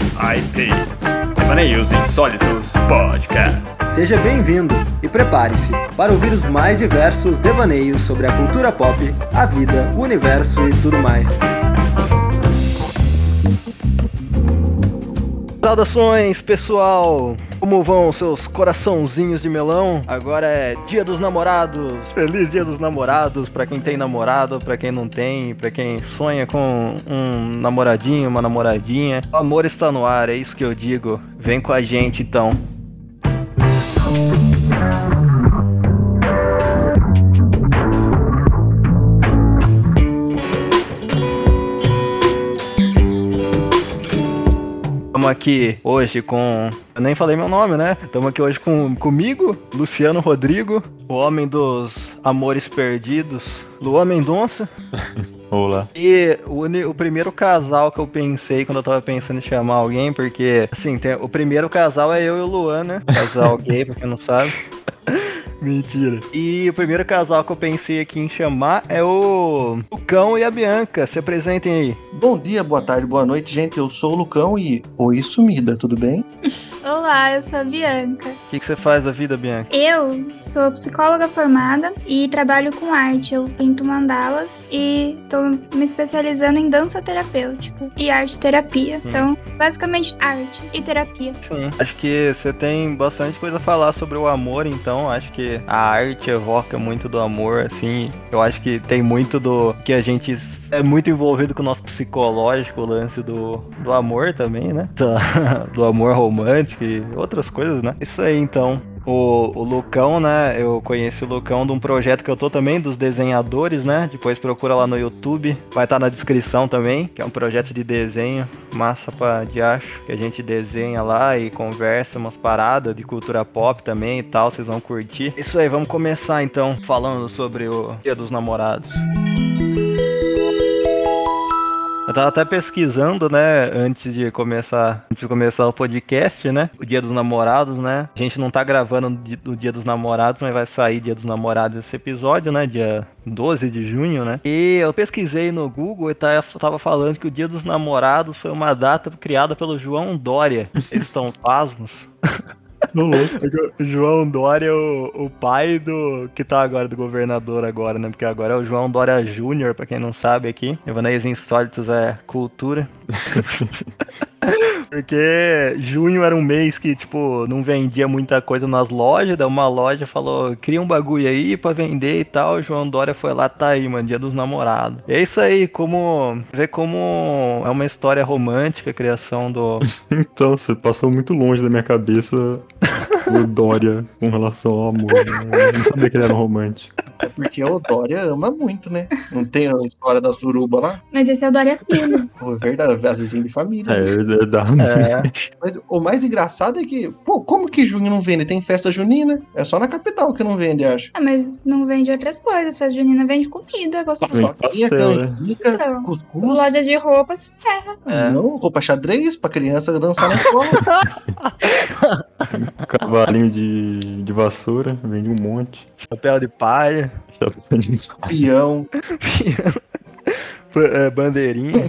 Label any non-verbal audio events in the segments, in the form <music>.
TIP Devaneios Insólitos Podcast. Seja bem-vindo e prepare-se para ouvir os mais diversos devaneios sobre a cultura pop, a vida, o universo e tudo mais. Saudações, pessoal! Como vão seus coraçãozinhos de melão? Agora é Dia dos Namorados. Feliz Dia dos Namorados para quem tem namorado, para quem não tem, para quem sonha com um namoradinho, uma namoradinha. O amor está no ar, é isso que eu digo. Vem com a gente então. Estamos aqui hoje com. Eu nem falei meu nome, né? Estamos aqui hoje com comigo, Luciano Rodrigo, o homem dos amores perdidos, Luan Mendonça. <laughs> Olá. E o, o primeiro casal que eu pensei quando eu tava pensando em chamar alguém, porque, assim, tem- o primeiro casal é eu e o Luan, né? Casal gay, pra quem não sabe. <laughs> Mentira. E o primeiro casal que eu pensei aqui em chamar é o Lucão e a Bianca. Se apresentem aí. Bom dia, boa tarde, boa noite, gente. Eu sou o Lucão e Oi Sumida, tudo bem? <laughs> Olá, eu sou a Bianca. O que, que você faz da vida, Bianca? Eu sou psicóloga formada e trabalho com arte. Eu pinto mandalas e tô me especializando em dança terapêutica e arte terapia. Então, basicamente, arte e terapia. Sim. Acho que você tem bastante coisa a falar sobre o amor, então acho que a arte evoca muito do amor, assim. Eu acho que tem muito do que a gente é muito envolvido com o nosso psicológico, o lance do, do amor também, né? Da- <laughs> do amor romântico e outras coisas, né? Isso aí, então. O, o Lucão, né? Eu conheci o Lucão de um projeto que eu tô também, dos desenhadores, né? Depois procura lá no YouTube. Vai estar na descrição também, que é um projeto de desenho massa pra diacho, que a gente desenha lá e conversa umas paradas de cultura pop também e tal, vocês vão curtir. Isso aí, vamos começar então falando sobre o Dia dos Namorados. Eu tava até pesquisando, né, antes de começar, antes de começar o podcast, né, o Dia dos Namorados, né. A gente não tá gravando no Dia dos Namorados, mas vai sair Dia dos Namorados esse episódio, né, dia 12 de junho, né. E eu pesquisei no Google e tá- tava falando que o Dia dos Namorados foi uma data criada pelo João Dória. Eles são pasmos. <laughs> <laughs> Tô louco. João Dória é o, o pai do. que tá agora do governador agora, né? Porque agora é o João Dória Júnior, pra quem não sabe aqui. Evaneios Insólitos é cultura. <laughs> Porque junho era um mês que, tipo, não vendia muita coisa nas lojas, daí uma loja falou, cria um bagulho aí pra vender e tal, o João Dória foi lá, tá aí, mano, dia dos namorados. E é isso aí, como, vê como é uma história romântica a criação do, <laughs> Então, você passou muito longe da minha cabeça o Dória com relação ao amor. né? Eu não sabia que ele era um romântico. É porque o Dória ama muito, né? Não tem a história da suruba lá? Mas esse é o Dória Filho. Pô, é verdade, às vezes vem de família. É verdade. É. Mas o mais engraçado é que, pô, como que junho não vende? Tem festa junina? É só na capital que não vende, acho. ah, mas não vende outras coisas. Festa junina vende comida, gostoso. Vende Farinha, pastel, né? canjica, cuscuz. Loja de roupas, ferra. É. Não, roupa xadrez pra criança dançar na escola. <laughs> <laughs> Cavalinho de, de vassoura, vende um monte. chapéu de palha. Chapéu de- Peão. <laughs> É, bandeirinha.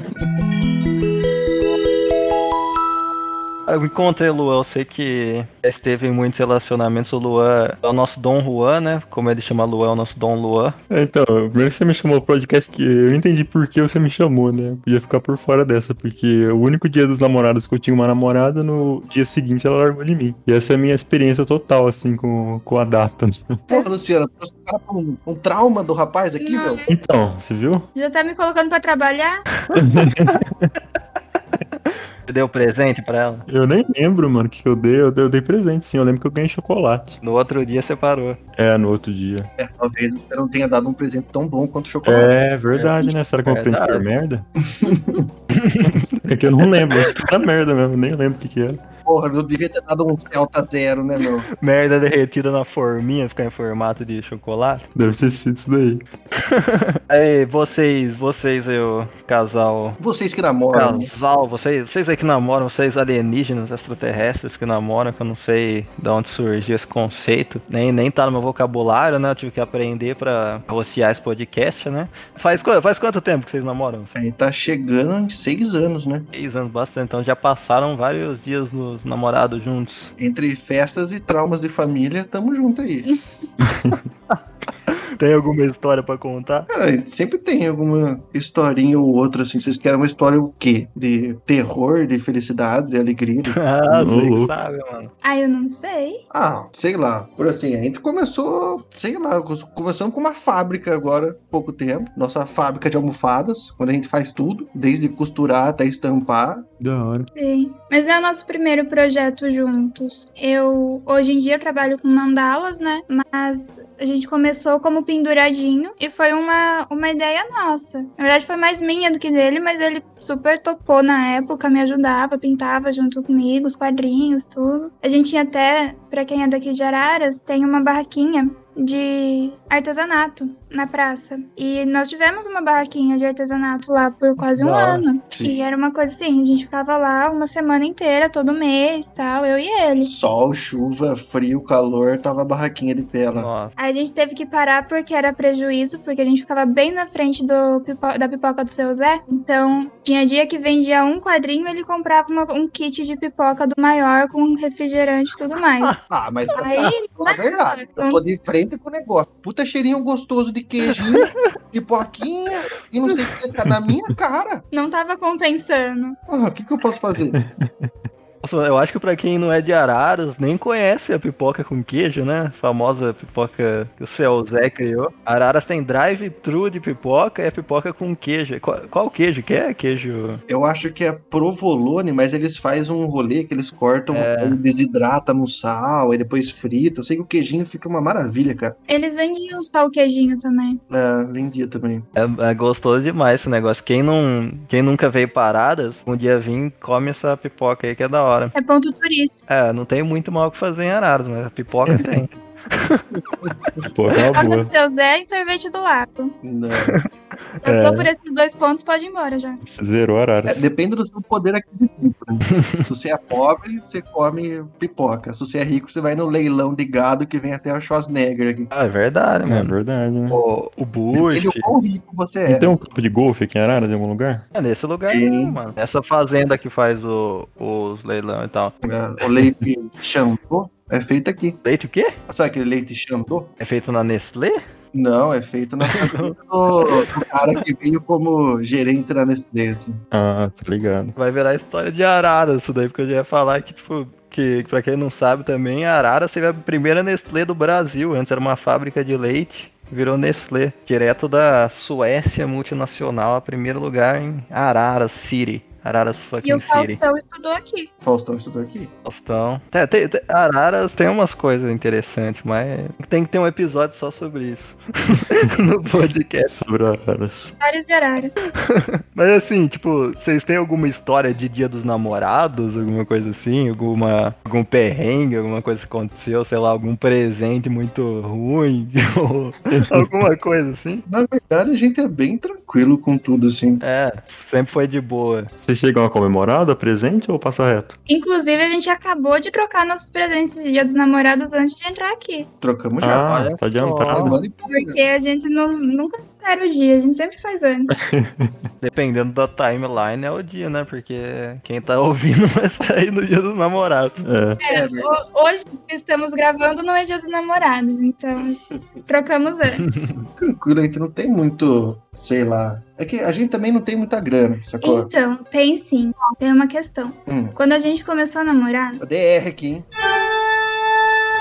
Me conta aí, Luan. Eu sei que esteve em muitos relacionamentos. O Luan é o nosso Dom Juan, né? Como ele chama Luan, é o nosso Dom Luan. É, Então, primeiro que você me chamou pro podcast que eu entendi por que você me chamou, né? Eu podia ficar por fora dessa, porque o único dia dos namorados que eu tinha uma namorada, no dia seguinte ela largou de mim. E essa é a minha experiência total, assim, com, com a data. <laughs> Porra, Luciano, trouxe o cara um, um trauma do rapaz aqui, Não. meu. Então, você viu? Já tá me colocando pra trabalhar? <laughs> <laughs> Você deu presente pra ela? Eu nem lembro, mano, o que eu dei. Eu dei, eu dei presente, sim. Eu lembro que eu ganhei chocolate. No outro dia você parou. É, no outro dia. É, talvez você não tenha dado um presente tão bom quanto o chocolate. É verdade, né? Será que eu aprendi ser merda? <laughs> é que eu não lembro, acho que era merda mesmo, nem lembro o que, que era. Porra, eu devia ter dado um Celta zero, né, meu? Merda derretida na forminha, ficar em formato de chocolate. Deve ter sido isso daí. <laughs> Aí, vocês, vocês aí, o casal. Vocês que namoram. Casal, vocês, vocês aí que namoram, vocês alienígenas, extraterrestres que namoram, que eu não sei de onde surgiu esse conceito. Nem, nem tá no meu vocabulário, né? Eu tive que aprender pra rostear esse podcast, né? Faz, faz quanto tempo que vocês namoram? Aí tá chegando em seis anos, né? Seis anos bastante, então já passaram vários dias nos namorados juntos. Entre festas e traumas de família, tamo junto aí. <laughs> Tem alguma história pra contar? Cara, sempre tem alguma historinha ou outra, assim. Vocês querem uma história o quê? De terror, de felicidade, de alegria? de- <laughs> Ah, você sabe, mano. Ah, eu não sei. Ah, sei lá. Por assim, a gente começou, sei lá, começamos com uma fábrica agora, há pouco tempo. Nossa fábrica de almofadas, quando a gente faz tudo, desde costurar até estampar. Da hora. Sim. Mas não é o nosso primeiro projeto juntos. Eu, hoje em dia, trabalho com mandalas, né? Mas a gente começou como penduradinho e foi uma, uma ideia nossa. Na verdade, foi mais minha do que dele, mas ele super topou na época, me ajudava, pintava junto comigo, os quadrinhos, tudo. A gente tinha até, pra quem é daqui de Araras, tem uma barraquinha de artesanato na praça. E nós tivemos uma barraquinha de artesanato lá por quase um hora. ano. Sim. E era uma coisa assim, a gente ficava lá uma semana inteira, todo mês, tal, eu e ele. Sol, chuva, frio, calor, tava a barraquinha de pé lá. Aí a gente teve que parar porque era prejuízo, porque a gente ficava bem na frente do pipo- da pipoca do seu Zé. Então, tinha dia que vendia um quadrinho, ele comprava uma- um kit de pipoca do maior com refrigerante e tudo mais. <laughs> Ah, mas Aí, <laughs> é verdade. Eu tô de frente com o negócio. Puta cheirinho gostoso de queijinho, pipoquinha <laughs> e não sei o que. Na minha cara. não tava compensando. Ah, O que, que eu posso fazer? <laughs> Nossa, eu acho que pra quem não é de Araras, nem conhece a pipoca com queijo, né? A famosa pipoca que o seu Zé criou. Araras tem drive-thru de pipoca e a pipoca com queijo. Qual, qual queijo que é? Queijo. Eu acho que é provolone, mas eles fazem um rolê que eles cortam, ele desidrata no sal, e depois frita. Eu sei que o queijinho fica uma maravilha, cara. Eles vendiam só o queijinho também. É, vendia também. É, é gostoso demais esse negócio. Quem, não, quem nunca veio para Araras, um dia vim come essa pipoca aí que é da hora. É ponto turístico. É, não tem muito mal o que fazer em Araras, mas a pipoca <laughs> tem. Pô, é do seu Zé e sorvete do Lago. Não. Passou É. por esses dois pontos, pode ir embora já. Zerou É, Araras. depende do seu poder aquisitivo. né? <laughs> Se você é pobre, você come pipoca. Se você é rico, você vai no leilão de gado que vem até a Schwarzenegger aqui. Ah, é verdade, É mano. verdade, né? O, o Bush. Depende do quão rico você Não é. tem um campo de golfe aqui em Araras, em algum lugar? É nesse lugar mesmo, mano. Essa fazenda que faz o- os leilão e tal. É, O leite Xandô é feito aqui. Leite o quê? Sabe aquele leite Xandô? É feito na Nestlé? Não, é feito na do, <laughs> do cara que veio como gerente da Nestlé. assim. Ah, tá ligado. Vai virar história de Arara isso daí, porque eu já ia falar que, tipo, que pra quem não sabe também, a Arara teve a primeira Nestlé do Brasil. Antes era uma fábrica de leite, virou Nestlé. Direto da Suécia multinacional, a primeiro lugar em Arara City. Araras E fucking o City. Faustão estudou aqui. Faustão estudou aqui. Faustão. Tem, tem, tem- Araras tem umas coisas interessantes, mas tem que ter um episódio só sobre isso. <laughs> no podcast. Sobre Araras. Vários de Araras. <laughs> Mas assim, tipo, vocês têm alguma história de dia dos namorados, alguma coisa assim? Alguma, algum perrengue, alguma coisa que aconteceu, sei lá, algum presente muito ruim? ou <laughs> alguma coisa assim? Na verdade, a gente é bem tranquilo com tudo, assim. É, sempre foi de boa. Vocês chegam a comemorar, dar presente ou passa reto? Inclusive, a gente acabou de trocar nossos presentes de Dia dos Namorados antes de entrar aqui. Trocamos já. Ah, tá adiantado. Porque a gente não, nunca espera o dia, a gente sempre faz antes. <laughs> Dependendo da timeline é o dia, né? Porque quem tá ouvindo <laughs> vai sair no dia dos namorados. É, É, ho- hoje que estamos gravando não é Dia dos Namorados, então <laughs> trocamos antes. Tranquilo, a gente não tem muito, sei lá. É que a gente também não tem muita grana, sacou? Então, tem sim, tem uma questão. Hum. Quando a gente começou a namorar, A DR aqui, hein?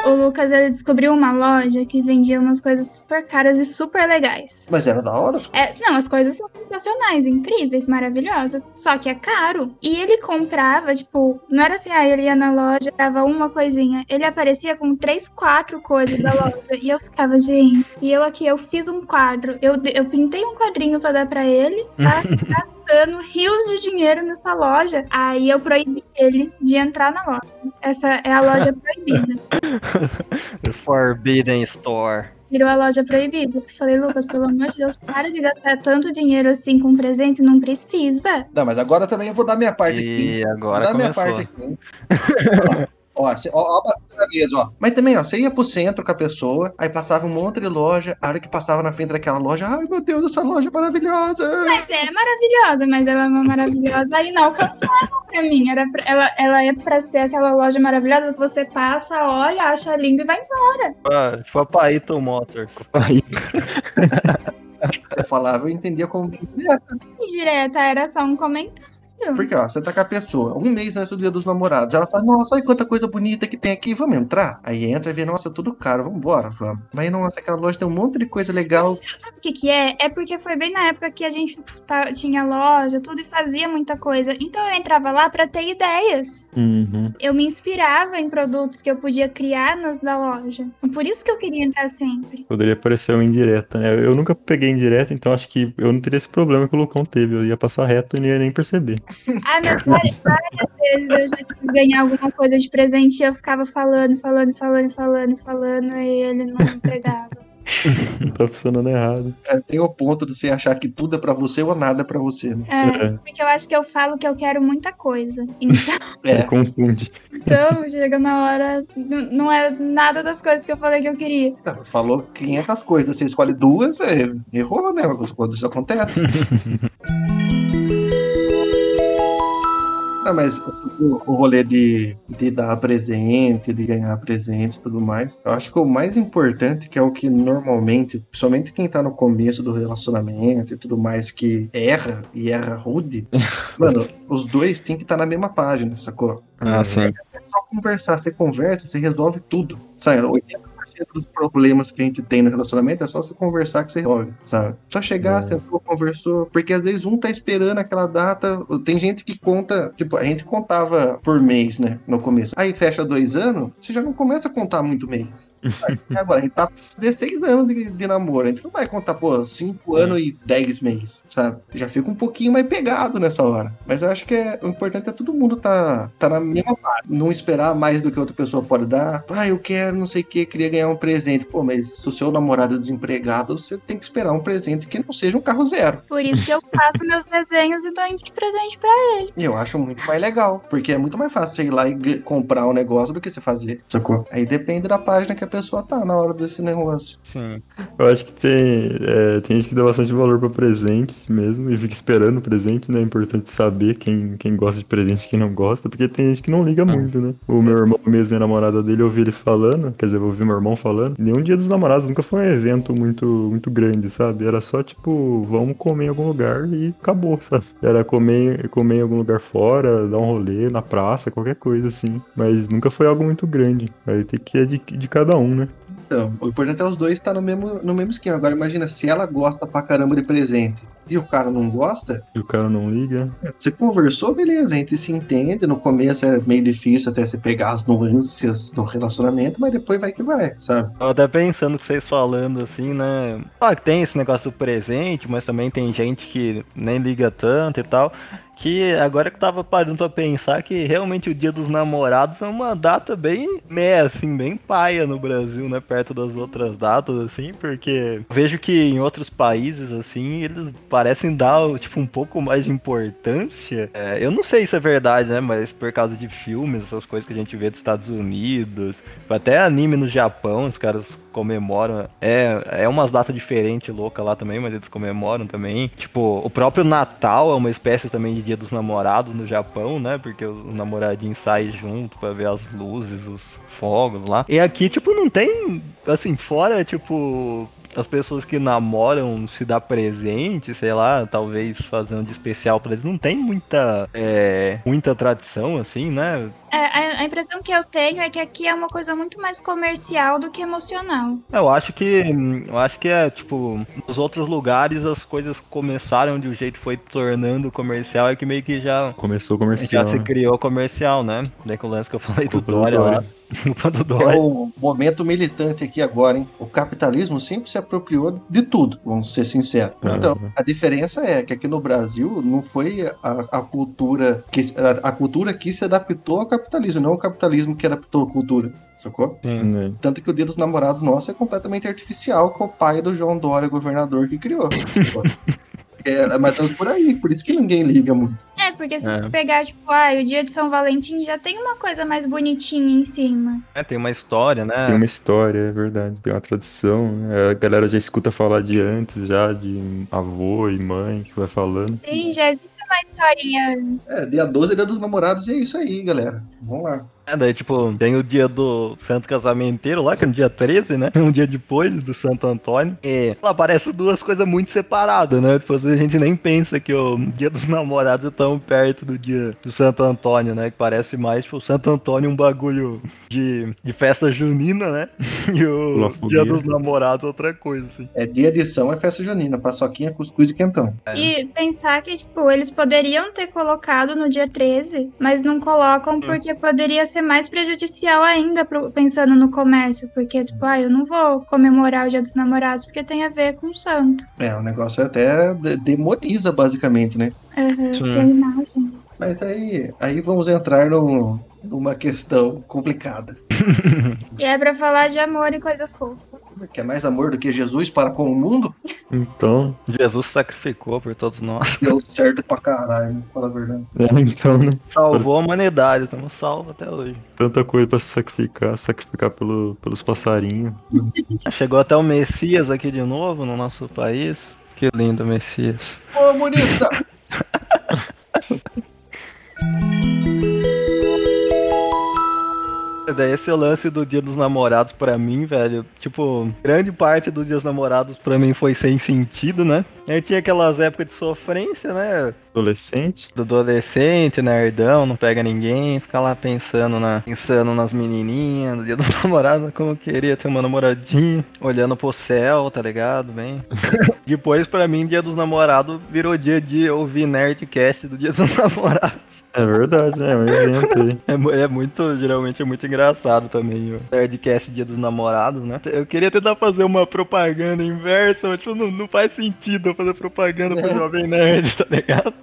O Lucas ele descobriu uma loja que vendia umas coisas super caras e super legais. Mas era da hora. É, não, as coisas são sensacionais, incríveis, maravilhosas. Só que é caro. E ele comprava, tipo, não era assim, ah, ele ia na loja, dava uma coisinha. Ele aparecia com três, quatro coisas da loja. e eu ficava, gente. E eu aqui, eu fiz um quadro. Eu, eu pintei um quadrinho pra dar pra ele, tá? <laughs> Gastando rios de dinheiro nessa loja. Aí eu proibi ele de entrar na loja. Essa é a loja <laughs> proibida. The Forbidden Store. Virou a loja proibida. Falei, Lucas, pelo amor de Deus, para de gastar tanto dinheiro assim com presente, não precisa. Não, mas agora também eu vou dar minha parte aqui. E Vou agora dar minha começou. parte aqui. ó, ó, ó, ó, a batida na mesa, ó. Mas também, ó, você ia pro centro com a pessoa, aí passava um monte de loja, a hora que passava na frente daquela loja, ai meu Deus, essa loja é maravilhosa. Mas é maravilhosa, mas ela é uma maravilhosa inalcançável pra mim. Era pra- ela, ela é pra ser aquela loja maravilhosa que você passa, olha, acha lindo e vai embora. Ah, Tipo a Paito Motors. <laughs> Aí, Eu falava, eu entendia como bem direta. Indireta, era só um comentário. Porque, ó, você tá com a pessoa, um mês antes do dia dos namorados, ela fala, nossa, olha quanta coisa bonita que tem aqui, vamos entrar? Aí entra e vê, nossa, tudo caro, vambora, vamos. Mas, nossa, aquela loja tem um monte de coisa legal. Sabe o que que é? É porque foi bem na época que a gente tá- tinha loja, tudo e fazia muita coisa. Então eu entrava lá pra ter ideias. Uhum. Eu me inspirava em produtos que eu podia criar nas da loja. Por isso que eu queria entrar sempre. Poderia parecer uma indireta, né? Eu nunca peguei indireta, então acho que eu não teria esse problema que o Lucão teve. Eu ia passar reto e não ia nem perceber. Ah, mas várias, <laughs> várias vezes eu já quis ganhar alguma coisa de presente e eu ficava falando, falando, falando, falando, falando e ele não entregava. <laughs> tá funcionando errado. É, tem o ponto de você achar que tudo é pra você ou nada é pra você, né? É, É. porque eu acho que eu falo que eu quero muita coisa. Então, <laughs> É, Confunde. então chega na hora, não é nada das coisas que eu falei que eu queria. Não, falou 500 coisas, você escolhe duas, é, errou, né? Quando isso acontece. Não, mas o, o rolê de, de dar presente, de ganhar presente e tudo mais, eu acho que o mais importante, que é o que normalmente, principalmente quem tá no começo do relacionamento e tudo mais, que erra e erra rude, <laughs> mano, os dois têm que estar na mesma página, sacou? Ah, sim. É só conversar, você conversa, você resolve tudo. Sabe, 80% dos problemas que a gente tem no relacionamento é só você conversar que você resolve, sabe? Só chegar, É. sentou, conversou. Porque às vezes um tá esperando aquela data. Tem gente que conta, tipo, a gente contava por mês, né? No começo. Aí fecha dois anos, você já não começa a contar muito mês. <laughs> Agora, a gente tá 16 anos de, de namoro. A gente não vai contar, pô, 5 anos e 10 meses, sabe? Já fica um pouquinho mais pegado nessa hora. Mas eu acho que é, o importante é todo mundo tá, tá na mesma parte. Não esperar mais do que outra pessoa pode dar. Ah, eu quero não sei o que, queria ganhar um presente. Pô, mas se o seu namorado é desempregado, você tem que esperar um presente que não seja um carro zero. Por isso que eu faço meus desenhos e dou de presente pra E eu acho muito mais legal. Porque é muito mais fácil você ir lá e comprar um negócio do que você fazer. Sacou? Aí depende da página que a pessoa tá na hora desse negócio. Sim. Eu acho que tem, é, tem gente que dá bastante valor pra presente mesmo e fica esperando o presente, né? É importante saber quem, quem gosta de presente e quem não gosta, porque tem gente que não liga muito, né? O meu irmão mesmo e a namorada dele, eu ouvi eles falando, quer dizer, eu ouvi meu irmão falando, nenhum dia dos namorados nunca foi um evento muito, muito grande, sabe? Era só tipo, vamos comer em algum lugar e acabou, sabe? Era comer, comer em algum lugar fora, dar um rolê na praça, qualquer coisa assim. Mas nunca foi algo muito grande. Aí tem que ir de, de cada um, né? Então, o importante é os dois estar no mesmo, no mesmo esquema. Agora, imagina, se ela gosta pra caramba de presente e o cara não gosta, E o cara não liga. você conversou, beleza, a gente se entende. No começo é meio difícil até você pegar as nuances do relacionamento, mas depois vai que vai, sabe? Tava até pensando que vocês falando assim, né? Claro que tem esse negócio do presente, mas também tem gente que nem liga tanto e tal. Que agora que eu tava parando pra pensar que realmente o dia dos namorados é uma data bem meh, assim, bem paia no Brasil, né? Perto das outras datas, assim, porque vejo que em outros países, assim, eles parecem dar, tipo, um pouco mais de importância. É, eu não sei se é verdade, né? Mas por causa de filmes, essas coisas que a gente vê dos Estados Unidos, até anime no Japão, os caras comemoram. É, é umas datas diferentes, louca lá também, mas eles comemoram também. Tipo, o próprio Natal é uma espécie também de dia dos namorados no Japão, né? Porque os namoradinhos saem junto pra ver as luzes, os fogos lá. E aqui, tipo, não tem, assim, fora, tipo, as pessoas que namoram se dá presente, sei lá, talvez fazendo de especial pra eles, não tem muita, é, muita tradição, assim, né? É, a, a impressão que eu tenho é que aqui é uma coisa muito mais comercial do que emocional. Eu acho que. Eu acho que é, tipo, nos outros lugares as coisas começaram de um jeito foi tornando comercial, é que meio que já. Começou Já comercial. se né? criou comercial, né? Daí com o lance que eu falei do Culpa do Dória lá. Dória. <laughs> Culpa do É o momento militante aqui agora, hein? O capitalismo sempre se apropriou de tudo, vamos ser sinceros. Uhum. Então, a diferença é que aqui no Brasil não foi a, a cultura que a, a cultura que se adaptou ao capitalismo, não o capitalismo que adaptou a cultura, sacou? Sim. Né? Tanto que o Dia dos Namorados nosso é completamente artificial, que é o pai do João Dória, governador, que criou. sacou? <laughs> É, é mais ou menos por aí, por isso que ninguém liga muito. É, porque se É. pegar, tipo, ah, o dia de São Valentim já tem uma coisa mais bonitinha em cima. É, tem uma história, né? Tem uma história, é verdade. Tem uma tradição. né? A galera já escuta falar de antes, já, de avô e mãe que vai falando. Tem, já existe uma historinha. É, dia 12 é Dia dos Namorados e é isso aí, galera. Vamos lá. É, daí, tipo, tem o dia do Santo Casamenteiro lá, que é no dia 13, né? <laughs> Um dia depois do Santo Antônio. E lá parece duas coisas muito separadas, né? Tipo, às vezes a gente nem pensa que o dia dos <laughs> namorados é tão perto do dia do Santo Antônio, né? Que parece mais, tipo, o Santo Antônio um bagulho de, de festa junina, né? <laughs> E o Pula dia dos namorados outra coisa, assim. É dia de São, é festa junina, paçoquinha, cuscuz e quentão. É. E pensar que, tipo, eles poderiam ter colocado no dia 13, mas não colocam porque poderia ser mais prejudicial ainda, pro- pensando no comércio. Porque, tipo, ah, eu não vou comemorar o dia dos namorados porque tem a ver com o santo. É, o negócio até de- demoniza, basicamente, né? Uhum, que é imagem. Mas aí, aí vamos entrar no, numa questão complicada. <laughs> E é pra falar de amor e coisa fofa. Quer mais amor do que Jesus para com o mundo? Então, Jesus sacrificou por todos nós. Deu certo pra caralho, fala a verdade. é, então, né? Salvou a humanidade, estamos salvos até hoje. Tanta coisa pra se sacrificar, sacrificar pelo, pelos passarinhos. <laughs> Chegou até o Messias aqui de novo no nosso país. Que lindo Messias. Ô, bonita! <laughs> Daí esse é o lance do Dia dos Namorados pra mim, velho. Tipo, grande parte do Dia dos Namorados pra mim foi sem sentido, né? Aí tinha aquelas épocas de sofrência, né? Adolescente. Do adolescente, nerdão, não pega ninguém, fica lá pensando, na, pensando nas menininhas, no dia dos <laughs> namorados, como eu queria ter uma namoradinha, olhando pro céu, tá ligado? Bem. <laughs> Depois, pra mim, dia dos namorados virou dia de ouvir Nerdcast do dia dos <laughs> namorados. É verdade, né? É um evento aí. É, é muito, geralmente é muito engraçado também o Nerdcast Dia dos Namorados, né? Eu queria tentar fazer uma propaganda inversa, mas tipo, não, não faz sentido eu fazer propaganda pro É. Jovem Nerd, tá ligado?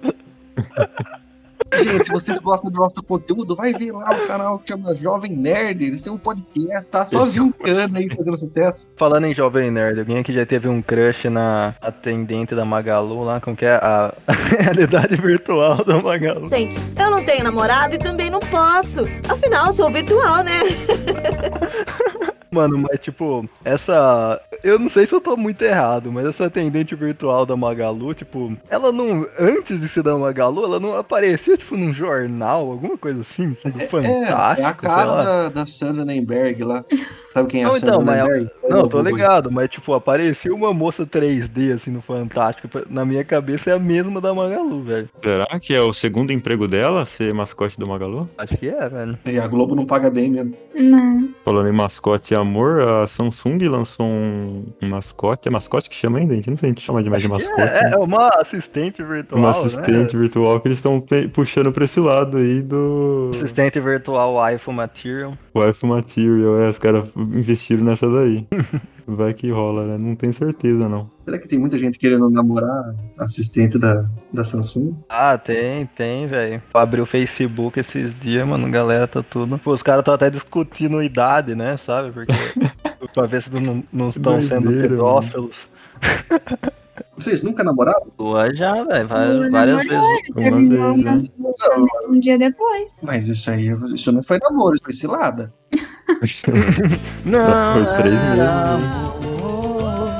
Gente, se vocês gostam do nosso conteúdo, vai ver lá o canal que chama Jovem Nerd. Eles têm um podcast, tá só Esse é um vincando aí, fazendo sucesso. Falando em Jovem Nerd, alguém aqui já teve um crush na atendente da Magalu lá, como que é? A <laughs> realidade virtual da Magalu. Gente, eu não tenho namorado e também não posso. Afinal, sou virtual, né? <laughs> Mano, mas tipo, essa. Eu não sei se eu tô muito errado, mas essa atendente virtual da Magalu, tipo, ela não. Antes de ser da Magalu, ela não aparecia, tipo, num jornal, alguma coisa assim, tipo, É, fantástico. é a cara da, da Sandra Nemberg lá. Sabe quem é Não, a Sandra então, mas ela- Nemberg? Não, tô ligado, mas tipo, apareceu uma moça 3D assim no Fantástico. Na minha cabeça é a mesma da Magalu, velho. Será que é o segundo emprego dela, ser mascote do Magalu? Acho que é, velho. E a Globo não paga bem mesmo. Não. Falando em mascote e amor, a Samsung lançou um, um mascote. É mascote que chama ainda? A gente não sei, a gente chama de mais de que mascote. é, né? é uma assistente virtual. Uma assistente Né? virtual que eles estão puxando pra esse lado aí do Assistente virtual iPhone Material. Wife Material. É, os caras investiram nessa daí. <laughs> Vai que rola, né? Não tenho certeza, não. Será que tem muita gente querendo namorar assistente da, da Samsung? Ah, tem, tem, velho. Abri o Facebook esses dias, mano, galera tá tudo. Pô, os caras estão até discutindo idade, né, sabe? Porque. <laughs> pra ver se não- não estão sendo pedófilos. <laughs> Vocês nunca namoraram? Lua já, velho, várias, várias vezes. Terminou vez, né? duas semanas, um dia depois. Mas isso aí, isso não foi namoro, isso foi cilada. <laughs> Não, Foi três era meses, amor.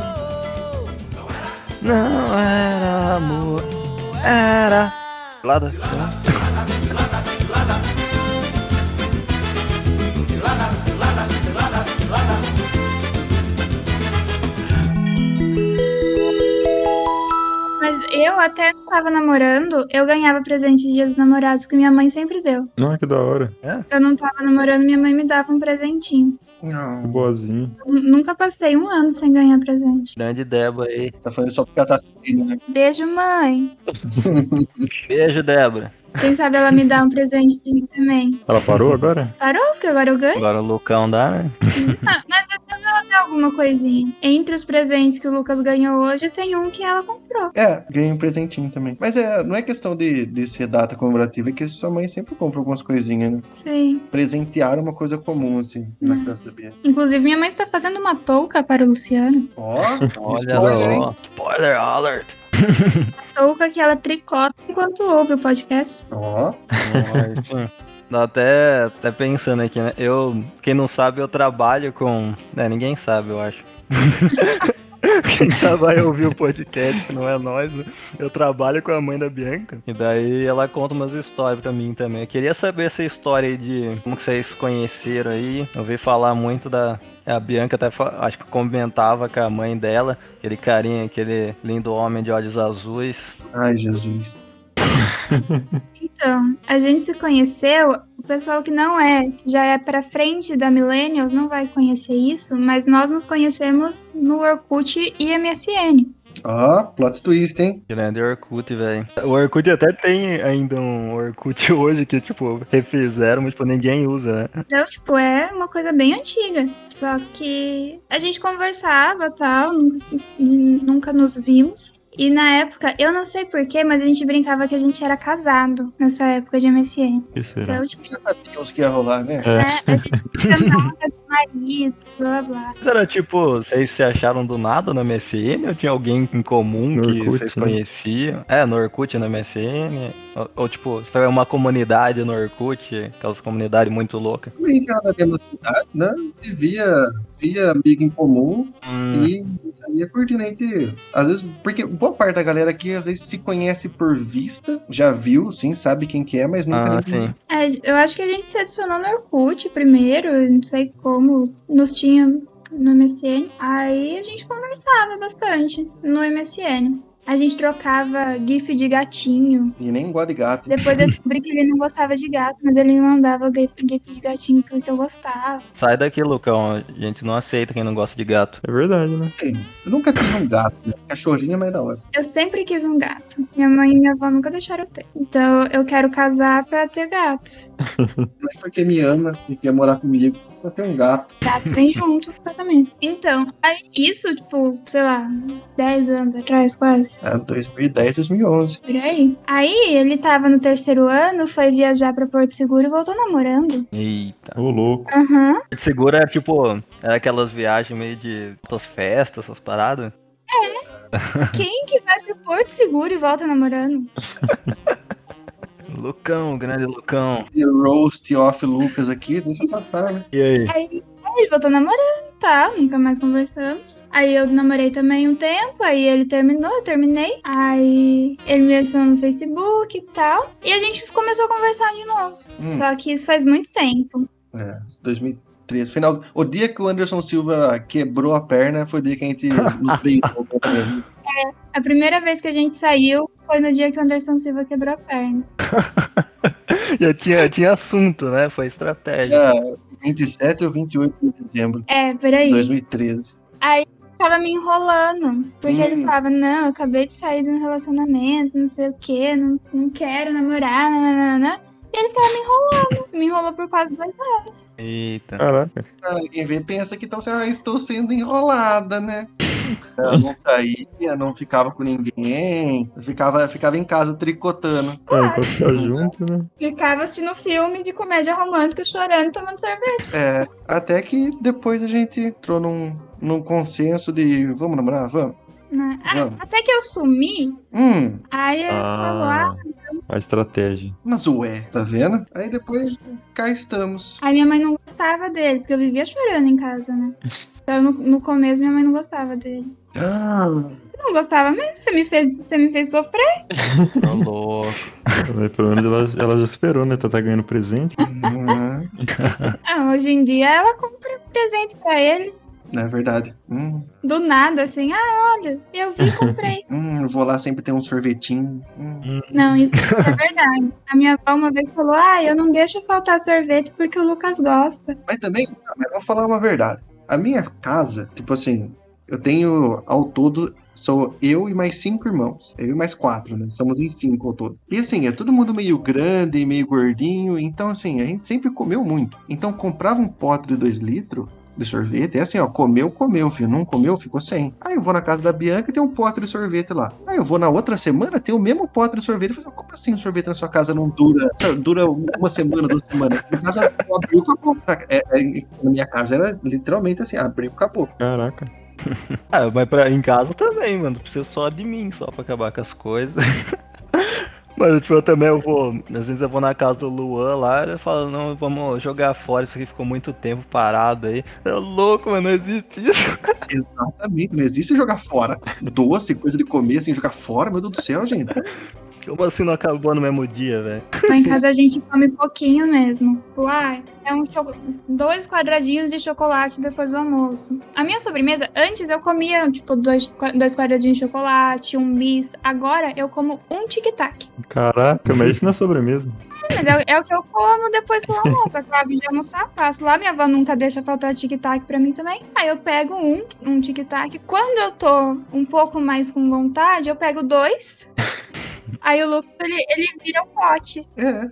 Não era amor. Era. Lá da... Mas eu até não tava namorando, eu ganhava presente de dia dos namorados, porque minha mãe sempre deu. Não, que da hora. Se eu não tava namorando, minha mãe me dava um presentinho. Não. Boazinho. Nunca passei um ano sem ganhar presente. Grande Débora aí. Tá falando só porque ela tá assistindo, né? Beijo, mãe. Beijo, Débora. Quem sabe ela me dá um presente de- também. Ela parou agora? Parou, porque agora eu ganho. Agora o Lucão dá, né? Ah, mas às vezes ela dá alguma coisinha. Entre os presentes que o Lucas ganhou hoje, tem um que ela comprou. É, ganhei um presentinho também. Mas é, não é questão de, de ser data comemorativa, é que sua mãe sempre compra algumas coisinhas, né? Sim. Presentear é uma coisa comum, assim, na casa da Bia. Inclusive, minha mãe está fazendo uma touca para o Luciano. Ó, <laughs> Olha spoiler. Spoiler alert. Touca que ela tricota enquanto ouve o podcast. Ó, Sim. Dá até, até pensando aqui, né? Eu, quem não sabe, eu trabalho com. É, ninguém sabe, eu acho. <laughs> Quem sabe vai ouvir o podcast, que não é nós, né? Eu trabalho com a mãe da Bianca. E daí ela conta umas histórias pra mim também. Eu queria saber essa história aí de como que vocês conheceram aí. Eu ouvi falar muito da. A Bianca até acho que comentava com a mãe dela, aquele carinha, aquele lindo homem de olhos azuis. ai, Jesus. <laughs> Então, a gente se conheceu, o pessoal que não é, já é pra frente da Millennials, não vai conhecer isso, mas nós nos conhecemos no Orkut e MSN. Ó, plot twist, hein? Grande Orkut, velho. O Orkut até tem ainda um Orkut <laughs> hoje que, tipo, refizeram, mas, tipo, ninguém usa, né? Então, tipo, é uma coisa bem antiga. Só que a gente conversava tal, nunca, nunca nos vimos. E na época, eu não sei porquê, mas a gente brincava que a gente era casado nessa época de MSN. que será? Então, tipo, Já sabíamos que ia rolar, né? né, a gente cantava <laughs> de marido, blá blá Era tipo, vocês se acharam do nada no MSN ou tinha alguém em comum No que Orkut, vocês né? conheciam? É, no Orkut, no MSN? Ou, ou, tipo, foi uma comunidade no Orkut, aquelas comunidades muito loucas? A gente era da mesma cidade, né? E via, amigo em comum Hum, e saía curtindo. Às vezes, porque boa parte da galera aqui às vezes se conhece por vista, já viu, sim, sabe quem que é, mas nunca ah, nem. É, eu acho que a gente se adicionou no Orkut primeiro, não sei como, nos tinha no MSN. Aí a gente conversava bastante no MSN. A gente trocava GIF de gatinho. E nem gosta de gato. Depois eu descobri que ele não gostava de gato, mas ele me mandava GIF GIF de gatinho que eu gostava. Sai daqui, Lucão. A gente não aceita quem não gosta de gato. É verdade, né? Sim, eu nunca tive um gato, né? Cachorrinho é mais da hora. Eu sempre quis um gato. Minha mãe e minha avó nunca deixaram eu ter. Então eu quero casar pra ter gato. <laughs> Mas porque me ama e quer morar comigo pra ter um gato. Gato vem junto no casamento. Então, aí isso, tipo, sei lá, 10 anos atrás, quase. É 2010, 2011. Por aí. Aí ele tava no terceiro ano, foi viajar pra Porto Seguro e voltou namorando. Eita. Ô, louco. Aham. Porto Seguro é tipo, era aquelas viagens meio de outras festas, essas paradas. Quem que vai pro Porto Seguro e volta namorando? <laughs> Lucão, grande Lucão. E roast off Lucas aqui, deixa eu passar, né? E aí? Aí, aí ele voltou namorando, tá? Nunca mais conversamos. Aí eu namorei também um tempo, aí ele terminou, eu terminei. Aí ele me adicionou no Facebook e tal. E a gente começou a conversar de novo. Só que isso faz muito tempo. É, 2013. Final, o dia que o Anderson Silva quebrou a perna foi o dia que a gente nos <laughs> beijou. mesmo. A primeira vez que a gente saiu foi no dia que o Anderson Silva quebrou a perna. <laughs> Já tinha, tinha assunto, né? Foi estratégia. Dia 27 ou 28 de dezembro É, de peraí. 2013. Tava me enrolando. Porque Hum. ele falava, não, eu acabei de sair de um relacionamento, não sei o quê, não, não quero namorar, nananana. E ele tava me enrolando. Me enrolou por quase dois anos. Eita. Caraca. Ah, quem vê pensa que então, ah, estou sendo enrolada, né? Eu não saía, não ficava com ninguém, ficava, ficava em casa tricotando. É, pra ficar junto, né? Ficava assistindo filme de comédia romântica, chorando e tomando sorvete. É, até que depois a gente entrou num, num consenso de vamos namorar, vamos. Ah, Vamos. até que eu sumi, Hum, aí ele falou, ah, Ah, a estratégia. mas ué, tá vendo? Aí depois cá estamos. Aí minha mãe não gostava dele, porque eu vivia chorando em casa, né? <laughs> Então no, no começo minha mãe não gostava dele. Ah, Eu não gostava mesmo, você me fez, você me fez sofrer. <laughs> Tô louco. Pelo menos ela, ela já esperou, né? Tá, tá ganhando presente. hum, Ah, hoje em dia ela compra presente pra ele. É verdade. Hum, Do nada, assim, ah, olha, eu vi e comprei. <laughs> hum, eu vou lá sempre ter um sorvetinho. Hum. não, isso é verdade. A minha avó uma vez falou, ah, eu não deixo faltar sorvete porque o Lucas gosta. Mas também, não, mas vou falar uma verdade. A minha casa, tipo assim, eu tenho ao todo sou eu e mais cinco irmãos. Eu e mais quatro, né? Somos em cinco ao todo. E assim, é todo mundo meio grande, meio gordinho. Então, assim, a gente sempre comeu muito. Então, comprava um pote de dois litros de sorvete. É assim, ó, comeu, comeu, filho. Não comeu, ficou sem. Aí eu vou na casa da Bianca e tem um pote de sorvete lá. Aí eu vou na outra semana, tem o mesmo pote de sorvete. Eu falo, como assim o sorvete na sua casa não dura? Dura uma semana, duas semanas. Na casa abriu, acabou. É, é, na minha casa era literalmente assim, abriu, acabou. Caraca. <laughs> Ah, mas pra, em casa também, mano. Precisa só de mim, só pra acabar com as coisas. <laughs> Mas, tipo, eu também eu vou. Às vezes eu vou na casa do Luan lá e falo, não, vamos jogar fora, isso aqui ficou muito tempo parado aí. É louco, mano, não existe isso. <laughs> Exatamente, não existe jogar fora. Doce, coisa de comer, assim, jogar fora, meu Deus do céu, gente. Como assim não acabou no mesmo dia, velho? Lá em casa <laughs> a gente come pouquinho mesmo. Lá é um dois quadradinhos de chocolate depois do almoço. A minha sobremesa, antes eu comia, tipo, dois, dois quadradinhos de chocolate, um bis. Agora eu como um tic-tac. Caraca, mas isso não é sobremesa. Mas é, é o que eu como depois do <laughs> almoço. Acabo de almoçar, passo lá. Minha avó nunca deixa faltar tic-tac pra mim também. Aí eu pego um, um tic-tac. Quando eu tô um pouco mais com vontade, eu pego dois. <laughs> Aí o Lucas, ele, ele vira o pote. É.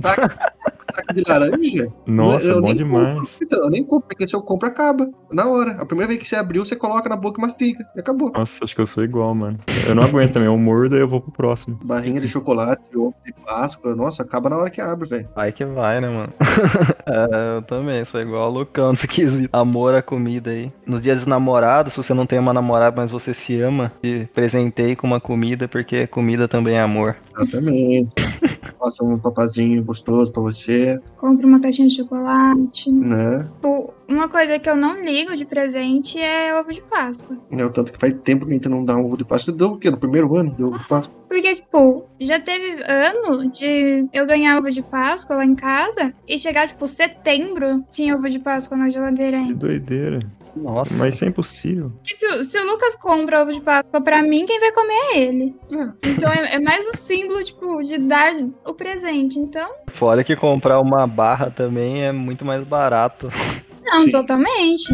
Taco taco de laranja. Nossa, eu bom nem demais. Compro. Então, eu nem compro, porque se eu compro, acaba. Na hora. A primeira vez que você abriu, você coloca na boca e mastiga. E acabou. Nossa, acho que eu sou igual, mano. Eu não aguento também. Eu mordo e eu vou pro próximo. Barrinha de chocolate, ovo de Páscoa. Nossa, acaba na hora que abre, velho. Vai que vai, né, mano? <laughs> é, eu também, sou igual o Lucão nesse <laughs> quesito. Amor à comida aí. Nos dias dos namorados, se você não tem uma namorada, mas você se ama, te presentei com uma comida, porque comida também é amor. Exatamente. <laughs> Faça um papazinho gostoso pra você, Compro uma caixinha de chocolate. né? Tipo, uma coisa que eu não ligo de presente é ovo de Páscoa. É o tanto que faz tempo que a gente não dá um ovo de Páscoa. Você deu o quê? No primeiro ano deu ovo de Páscoa? Porque, tipo, já teve ano de eu ganhar ovo de Páscoa lá em casa e chegar, tipo, setembro, tinha ovo de Páscoa na geladeira Que ainda. doideira. Nossa. Mas isso é impossível. E se, o- se o Lucas compra ovo de Páscoa pra mim, quem vai comer é ele. Então é, é mais um símbolo, tipo, de dar o presente. Então, Fora que comprar uma barra também é muito mais barato. não, Sim. totalmente.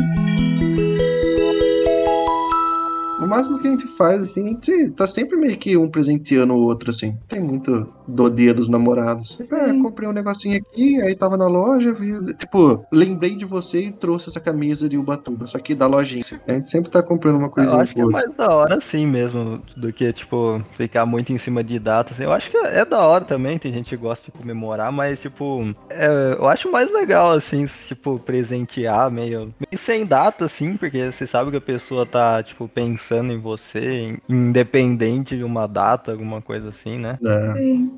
O máximo que a gente faz, assim, a gente tá sempre meio que um presenteando o outro, assim. Tem muito do dia dos namorados. Sim. comprei um negocinho aqui, aí tava na loja, vi, tipo, lembrei de você e trouxe essa camisa de Ubatuba, só que da lojinha. A gente sempre tá comprando uma Eu coisinha acho que é mais da hora assim mesmo, do que, tipo, ficar muito em cima de datas. Eu acho que é da hora também, tem gente que gosta de comemorar, mas, tipo, é, eu acho mais legal, assim, tipo, presentear meio, meio sem data, assim, porque você sabe que a pessoa tá, tipo, pensando em você, independente de uma data, alguma coisa assim, né? É. Sim.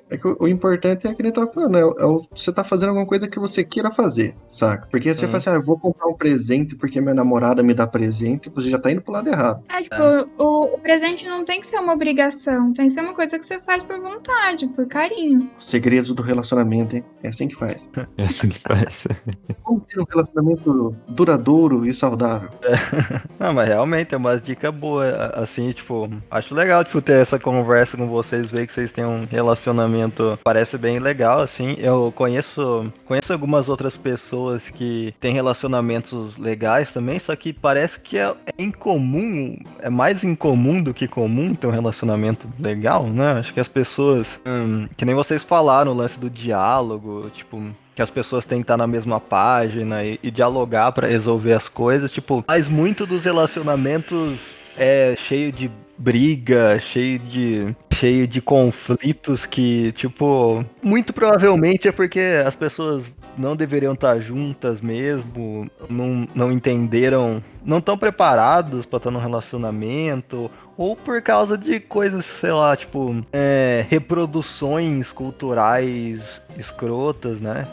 É que o, o importante é que ele tava falando, é, é o- você tá fazendo alguma coisa que você queira fazer, saca? Porque você Hum. fala assim, ah, eu vou comprar um presente porque minha namorada me dá presente, você já tá indo pro lado errado. É, tipo, o, o presente não tem que ser uma obrigação, tem que ser uma coisa que você faz por vontade, por carinho. Segredos do relacionamento, hein? É assim que faz. <laughs> É assim que faz. <laughs> Como ter um relacionamento duradouro e saudável? <laughs> Não, mas realmente é umas dicas boas, a- assim, tipo, acho legal, tipo, ter essa conversa com vocês, ver que vocês têm um relacionamento, parece bem legal, assim, eu conheço, conheço algumas outras pessoas que têm relacionamentos legais também, só que parece que é, é incomum, é mais incomum do que comum ter um relacionamento legal, né, acho que as pessoas, hum, que nem vocês falaram, o lance do diálogo, tipo, que as pessoas têm que estar na mesma página e, e dialogar pra resolver as coisas, tipo, mas muito dos relacionamentos é cheio de briga, cheio de cheio de conflitos que, tipo, muito provavelmente é porque as pessoas não deveriam estar juntas mesmo, não, não entenderam, não estão preparados pra estar num relacionamento, ou por causa de coisas, sei lá, tipo, é, reproduções culturais escrotas, né?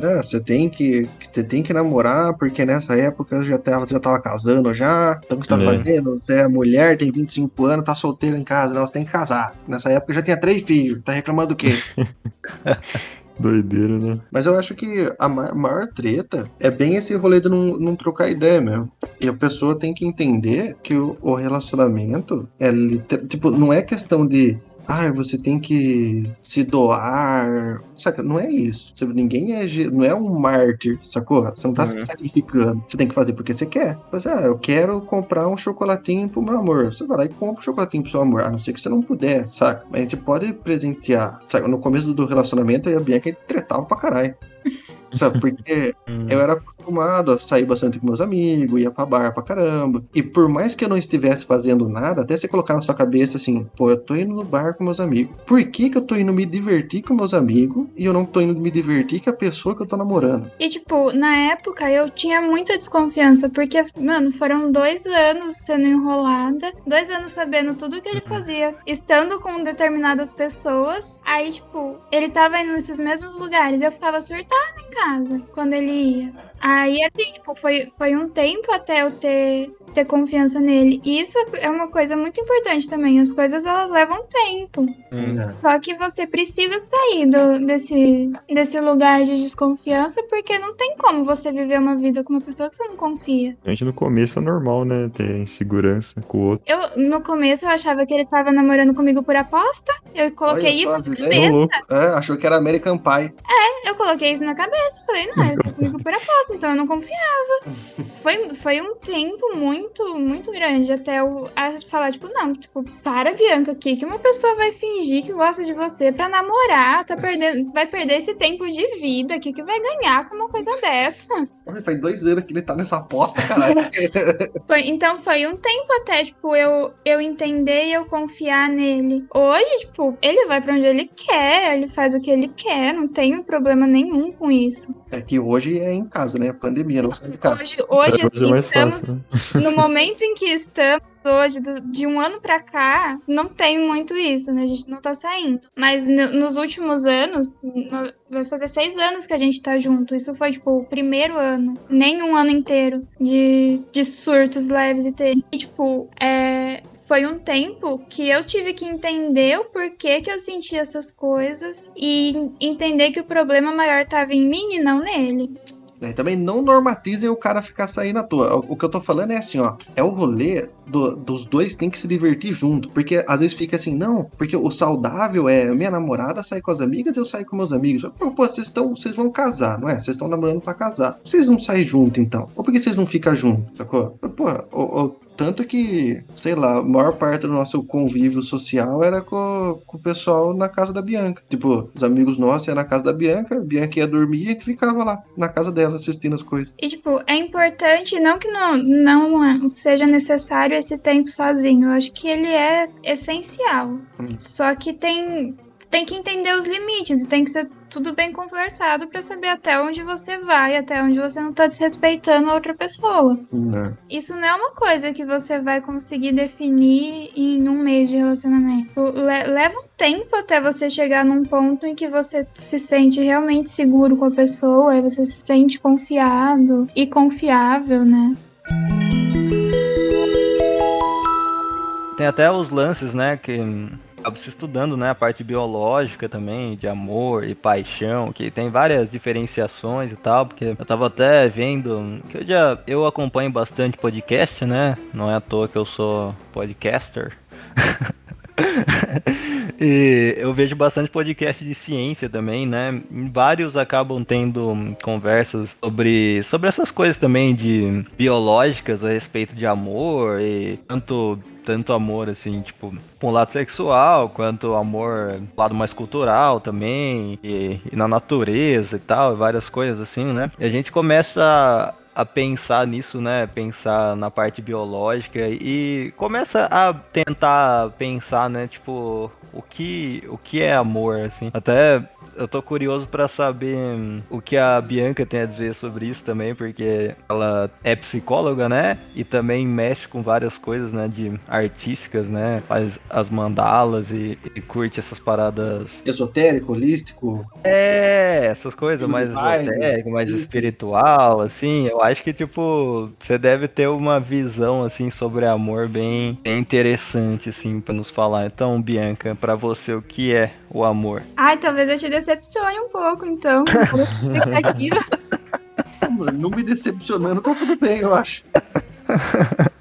É, você tem que você tem que namorar, porque nessa época já tava, já tava casando já. Então o que você tá É. fazendo? Você é mulher, tem 25 anos, tá solteira em casa, não, você tem que casar. Nessa época já tinha três filhos, tá reclamando do quê? <laughs> Doideira, né? Mas eu acho que a ma- maior treta é bem esse rolê de não, não trocar ideia mesmo. E a pessoa tem que entender que o, o relacionamento é tipo, não é questão de ah, você tem que se doar. Saca? Não é isso. Sabe, Ninguém é. Não é um mártir, sacou? Você não tá se Uhum. sacrificando. Você tem que fazer porque você quer. Mas, ah, eu quero comprar um chocolatinho pro meu amor. Você vai lá e compra um chocolatinho pro seu amor. A não ser que você não puder, saca? Mas a gente pode presentear. Saca? No começo do relacionamento, a Bianca tretava pra caralho. Sabe? Porque Hum. eu era acostumado a sair bastante com meus amigos, ia pra bar pra caramba. E por mais que eu não estivesse fazendo nada, até você colocar na sua cabeça assim, pô, eu tô indo no bar com meus amigos. Por que que eu tô indo me divertir com meus amigos e eu não tô indo me divertir com a pessoa que eu tô namorando? E, tipo, na época eu tinha muita desconfiança, porque, mano, foram dois anos sendo enrolada, dois anos sabendo tudo que ele fazia, estando com determinadas pessoas. Aí, tipo, ele tava indo nesses mesmos lugares, eu ficava surtada em casa quando ele ia. Aí, assim, tipo, foi, foi um tempo até eu ter, ter confiança nele. E isso é uma coisa muito importante também. As coisas, elas levam tempo. Hum. Só que você precisa sair do, desse, desse lugar de desconfiança, porque não tem como você viver uma vida com uma pessoa que você não confia. Gente, no começo é normal, né? Ter insegurança com o outro. Eu, no começo, eu achava que ele tava namorando comigo por aposta. Eu coloquei isso na é cabeça. É, achou que era American Pie. Eu coloquei isso na cabeça. Falei, não, ele tá comigo por aposta, então eu não confiava. <laughs> Foi, foi um tempo muito, muito grande até eu a falar, tipo, não, tipo, para, Bianca, aqui que uma pessoa vai fingir que gosta de você pra namorar, tá perdendo, vai perder esse tempo de vida, o que que vai ganhar com uma coisa dessas? Olha, Faz dois anos que ele tá nessa aposta, caralho. <laughs> Foi- então foi um tempo até, tipo, eu, eu entender e eu confiar nele. Hoje, tipo, ele vai pra onde ele quer, ele faz o que ele quer, não tenho problema nenhum com isso. é que hoje é em casa, né? Pandemia, não sai de casa. Hoje, hoje é estamos fácil, né? No momento em que estamos hoje, do- de um ano pra cá, não tem muito isso, né? A gente não tá saindo. Mas no- nos últimos anos, no- vai fazer seis anos que a gente tá junto. Isso foi, tipo, o primeiro ano. Nem um ano inteiro de, de surtos leves e ter. E, tipo, é. Foi um tempo que eu tive que entender o porquê que eu sentia essas coisas e entender que o problema maior tava em mim e não nele. É, também não normatizem o cara ficar saindo à toa. O, o que eu tô falando é assim, ó. É o rolê do- dos dois tem que se divertir junto. Porque às vezes fica assim, não, porque o saudável é minha namorada sair com as amigas eu saio com meus amigos. Pô, vocês estão. Vocês vão casar, não é? Vocês estão namorando pra casar. Vocês não saem junto, então. Ou por que vocês não ficam juntos, sacou? Pô, o- tanto que, sei lá, a maior parte do nosso convívio social era com, com o pessoal na casa da Bianca. Tipo, os amigos nossos iam na casa da Bianca, a Bianca ia dormir e a gente ficava lá, na casa dela, assistindo as coisas. E, tipo, é importante, não que não, não seja necessário esse tempo sozinho. Eu acho que ele é essencial. Hum. Só que tem, tem que entender os limites e tem que ser tudo bem conversado pra saber até onde você vai, até onde você não tá desrespeitando a outra pessoa. Né? Isso não é uma coisa que você vai conseguir definir em um mês de relacionamento. Le- leva um tempo até você chegar num ponto em que você se sente realmente seguro com a pessoa, aí você se sente confiado e confiável, né? Tem até os lances, né, que se estudando, né, a parte biológica também, de amor e paixão, que tem várias diferenciações e tal, porque eu tava até vendo, que eu já, eu acompanho bastante podcast, né, não é à toa que eu sou podcaster. <laughs> <laughs> E eu vejo bastante podcast de ciência também, né? Vários acabam tendo conversas sobre, sobre essas coisas também de biológicas a respeito de amor e tanto tanto amor assim, tipo, com o lado sexual, quanto amor lado mais cultural também, e, e na natureza e tal, várias coisas assim, né? E a gente começa a pensar nisso, né? Pensar na parte biológica e começa a tentar pensar, né? Tipo, o que, o que é amor, assim. Até eu tô curioso pra saber hum, o que a Bianca tem a dizer sobre isso também, porque ela é psicóloga, né? E também mexe com várias coisas, né? De artísticas, né? Faz as mandalas e, e curte essas paradas. Esotérico, holístico. É, essas coisas mais Vibes, esotéricas, mais e- espiritual, assim. Eu acho que, tipo, você deve ter uma visão, assim, sobre amor bem, bem interessante, assim, pra nos falar. Então, Bianca, pra você, o que é o amor? Ai, talvez eu te decepcione um pouco, então. expectativa. <laughs> Não me decepcionando, tá tudo bem, eu acho.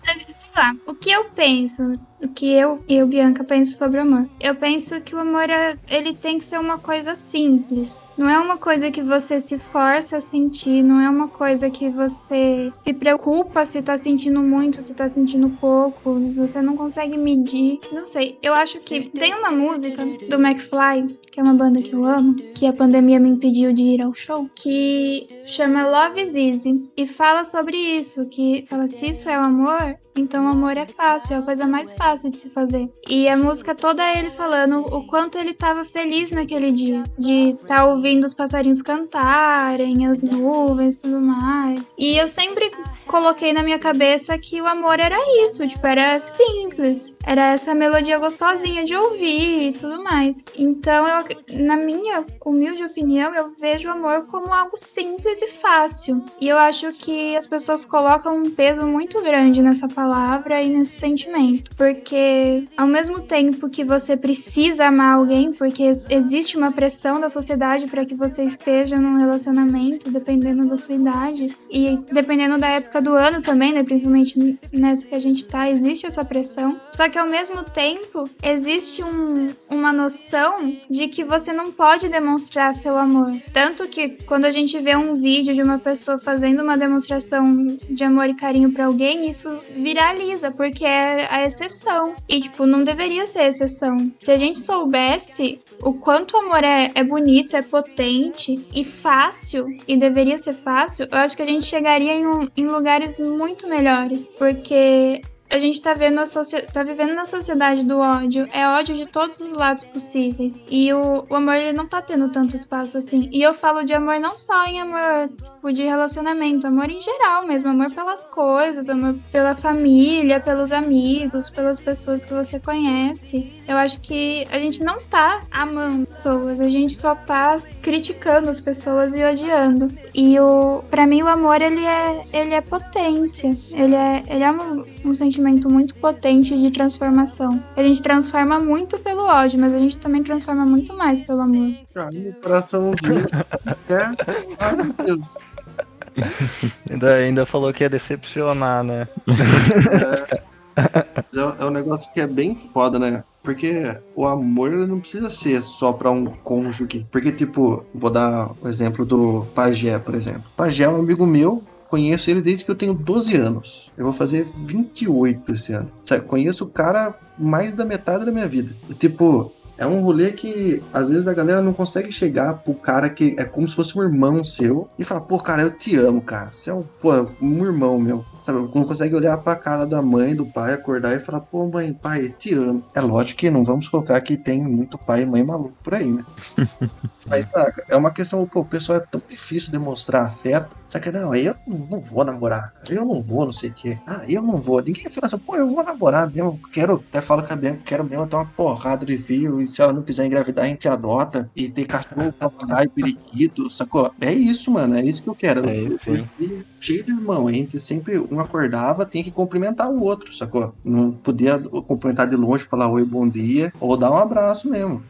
Mas, sei lá, o que eu penso o que eu e eu, Bianca, penso sobre o amor. Eu penso que o amor, é, ele tem que ser uma coisa simples. Não é uma coisa que você se força a sentir, não é uma coisa que você se preocupa se tá sentindo muito, se tá sentindo pouco, você não consegue medir. Não sei, eu acho que tem uma música do McFly, que é uma banda que eu amo, que a pandemia me impediu de ir ao show, que chama Love is Easy e fala sobre isso, que fala se isso é o amor, então o amor é fácil, é a coisa mais fácil de se fazer. E a música toda é ele falando o quanto ele estava feliz naquele dia, de estar tá ouvindo os passarinhos cantarem, as nuvens tudo mais. E eu sempre coloquei na minha cabeça que o amor era isso, tipo, era simples. Era essa melodia gostosinha de ouvir e tudo mais. Então, eu, na minha humilde opinião, eu vejo o amor como algo simples e fácil. E eu acho que as pessoas colocam um peso muito grande nessa palavra e nesse sentimento. Porque ao mesmo tempo que você precisa amar alguém, porque existe uma pressão da sociedade para que você esteja num relacionamento, dependendo da sua idade e dependendo da época época do ano também, né? Principalmente nessa que a gente tá, existe essa pressão. Só que ao mesmo tempo, existe um, uma noção de que você não pode demonstrar seu amor. Tanto que quando a gente vê um vídeo de uma pessoa fazendo uma demonstração de amor e carinho para alguém, isso viraliza, porque é a exceção. E, tipo, não deveria ser exceção. Se a gente soubesse o quanto o amor é, é bonito, é potente e fácil, e deveria ser fácil, eu acho que a gente chegaria em, um, em lugar lugares muito melhores, porque a gente tá, vendo a tá vivendo na sociedade do ódio. É ódio de todos os lados possíveis. E o, o amor ele não tá tendo tanto espaço assim. E eu falo de amor não só em amor tipo, de relacionamento, amor em geral mesmo. Amor pelas coisas, amor pela família, pelos amigos, pelas pessoas que você conhece. Eu acho que a gente não tá amando pessoas, a gente só tá criticando as pessoas e odiando. E o, para mim o amor ele é, ele é potência. Ele é, ele é um, um sentimento sentimento muito potente de transformação. A gente transforma muito pelo ódio, mas a gente também transforma muito mais pelo amor. Ah, meu coraçãozinho. é? Ai, meu Deus. Ainda, ainda falou que ia decepcionar, né? É, é um negócio que é bem foda, né? Porque o amor não precisa ser só para um cônjuge. Porque, tipo, vou dar o exemplo do Pajé, por exemplo. Pajé é um amigo meu Conheço ele desde que eu tenho 12 anos. Eu vou fazer 28 esse ano. Sabe, conheço o cara mais da metade da minha vida. E, tipo, é um rolê que às vezes a galera não consegue chegar pro cara que é como se fosse um irmão seu e falar, pô, cara, eu te amo, cara. Você é um, pô, um irmão meu. Sabe, não consegue olhar pra cara da mãe, do pai, acordar e falar, pô, mãe, pai, te amo. É lógico que não vamos colocar que tem muito pai e mãe maluco por aí, né? <laughs> Mas, saca, é uma questão, pô, o pessoal é tão difícil demonstrar afeto. Saca, não, eu não vou namorar, eu não vou, não sei o quê. Ah, eu não vou. Ninguém fala assim, pô, eu vou namorar mesmo, quero, até fala com a Bianca, quero mesmo ter uma porrada de filho, e se ela não quiser engravidar, a gente adota, e ter cachorro, papagaio, periquito, sacou? É isso, mano, é isso que eu quero. É isso, eu, de irmão, a gente sempre um acordava, tinha que cumprimentar o outro, sacou? Não podia cumprimentar de longe, falar oi, bom dia, ou dar um abraço mesmo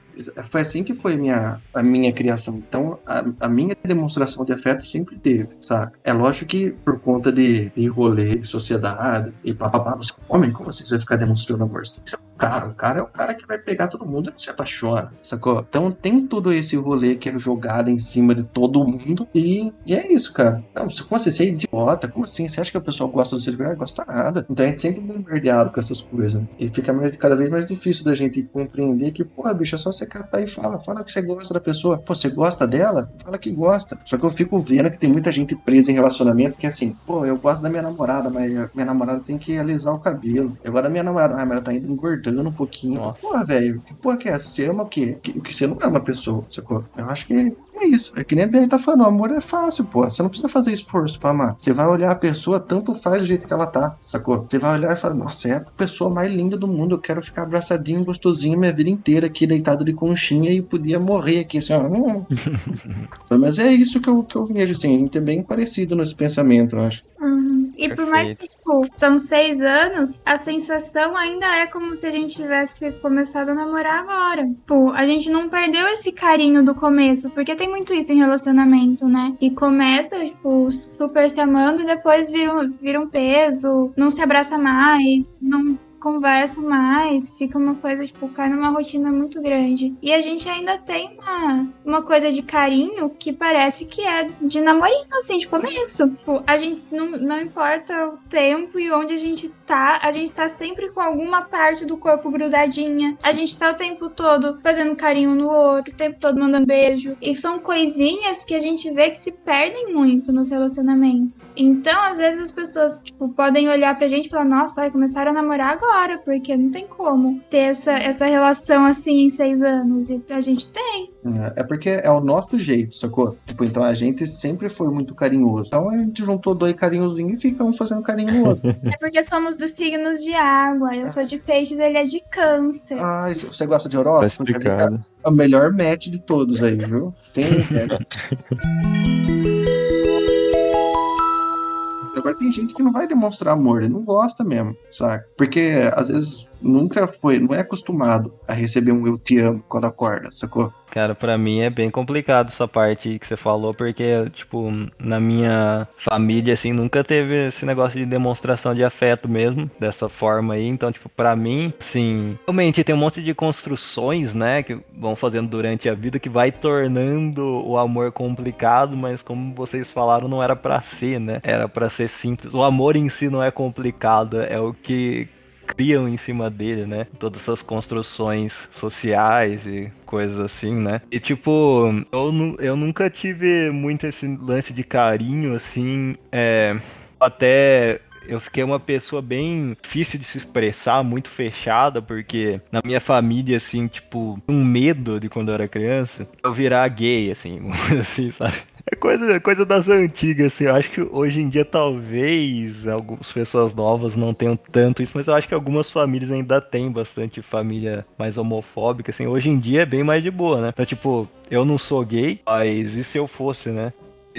foi assim que foi minha, a minha criação. Então, a, a, minha demonstração de afeto sempre teve, saca? É lógico que por conta de, de rolê, de sociedade e papapá, você homem, como assim você vai ficar demonstrando amor? Você tem que ser um cara. O cara é o cara que vai pegar todo mundo e se apaixona, sacou? Então tem todo esse rolê que é jogado em cima de todo mundo e, e é isso, cara. Não, como assim? Você é idiota? Como assim? Você acha que a pessoa gosta do celular? Gosta nada. Então a gente sempre é bombardeado com essas coisas. E fica mais, cada vez mais difícil da gente compreender que, porra, bicho, é só você catar e fala. Fala que você gosta da pessoa. Pô, você gosta dela? Fala que gosta. Só que eu fico vendo que tem muita gente presa em relacionamento que é assim, pô, eu gosto da minha namorada, mas minha namorada tem que alisar o cabelo. Eu gosto da minha namorada, ah, mas ela tá indo engordando um pouquinho. Nossa. Porra, velho, que porra que é essa? Você ama o quê? O que você não é uma pessoa, sacou? Eu acho que é isso. É que nem a Bia tá falando, o amor é fácil, pô. Você não precisa fazer esforço pra amar. Você vai olhar a pessoa, tanto faz do jeito que ela tá, sacou? Você vai olhar e falar, nossa, é a pessoa mais linda do mundo. Eu quero ficar abraçadinho, gostosinho minha vida inteira aqui, deitado de conchinha e podia morrer aqui, assim, ó. Hum. <laughs> Mas é isso que eu, que eu vejo, assim. A gente é bem parecido nesse pensamento, eu acho. Uhum. E por mais que, tipo, são seis anos, a sensação ainda é como se a gente tivesse começado a namorar agora. Tipo, a gente não perdeu esse carinho do começo, porque tem muito isso em relacionamento, né? Que começa, tipo, super se amando e depois vira um, vira um peso, não se abraça mais, não conversam mais, fica uma coisa, tipo, cai numa rotina muito grande. E a gente ainda tem uma, uma coisa de carinho que parece que é de namorinho, assim, de começo. Tipo, a gente não, não importa o tempo e onde a gente tá, a gente tá sempre com alguma parte do corpo grudadinha. A gente tá o tempo todo fazendo carinho no outro, o tempo todo mandando beijo. E são coisinhas que a gente vê que se perdem muito nos relacionamentos. Então, às vezes as pessoas, tipo, podem olhar pra gente e falar, nossa, vai começar a namorar agora, porque não tem como ter essa, essa relação assim em seis anos. E a gente tem. É, é porque é o nosso jeito, sacou? Tipo, então a gente sempre foi muito carinhoso. Então a gente juntou dois carinhozinhos e fica um fazendo carinho no outro. <laughs> É porque somos dos signos de água. Eu sou de peixes, ele é de câncer. ah, você gosta de Tá horóscopo? explicado. É o melhor match de todos aí, viu? Tem. é. <laughs> Agora tem gente que não vai demonstrar amor, ele não gosta mesmo, saca? Porque às vezes nunca foi, não é acostumado a receber um eu te amo quando acorda, sacou? Cara, pra mim é bem complicado essa parte que você falou, porque, tipo, na minha família, assim, nunca teve esse negócio de demonstração de afeto mesmo, dessa forma aí. Então, tipo, pra mim, sim, realmente tem um monte de construções, né, que vão fazendo durante a vida que vai tornando o amor complicado, mas como vocês falaram, não era pra ser, né? Era pra ser simples. O amor em si não é complicado, é o que criam em cima dele, né? Todas essas construções sociais e coisas assim, né? E tipo, eu, eu nunca tive muito esse lance de carinho, assim, é, até eu fiquei uma pessoa bem difícil de se expressar, muito fechada, porque na minha família, assim, tipo, um medo de quando eu era criança, eu virar gay, assim, <laughs> assim, sabe? É coisa, coisa das antigas, assim. Eu acho que hoje em dia talvez algumas pessoas novas não tenham tanto isso, mas eu acho que algumas famílias ainda têm bastante família mais homofóbica, assim. Hoje em dia é bem mais de boa, né? Então, tipo, eu não sou gay, mas e se eu fosse, né?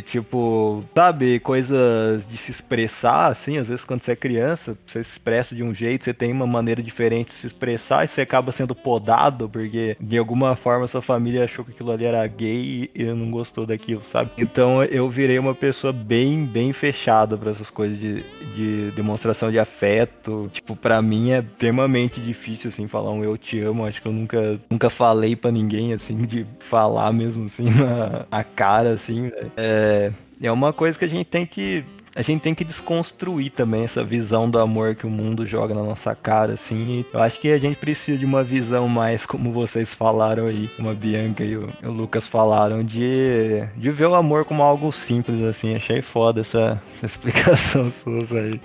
Tipo, sabe, coisas de se expressar, assim, às vezes quando você é criança, você se expressa de um jeito, você tem uma maneira diferente de se expressar e você acaba sendo podado, porque de alguma forma sua família achou que aquilo ali era gay e não gostou daquilo, sabe? Então eu virei uma pessoa bem, bem fechada pra essas coisas de, de demonstração de afeto. Tipo, pra mim é extremamente difícil, assim, falar um eu te amo. Acho que eu nunca, nunca falei pra ninguém, assim, de falar mesmo, assim, <laughs> na, na cara, assim. É, é uma coisa que a gente tem que a gente tem que desconstruir também essa visão do amor que o mundo joga na nossa cara, assim. Eu acho que a gente precisa de uma visão mais, como vocês falaram aí, como a Bianca e o, o Lucas falaram, de, de ver o amor como algo simples, assim. Achei foda essa, essa <laughs> explicação sua aí.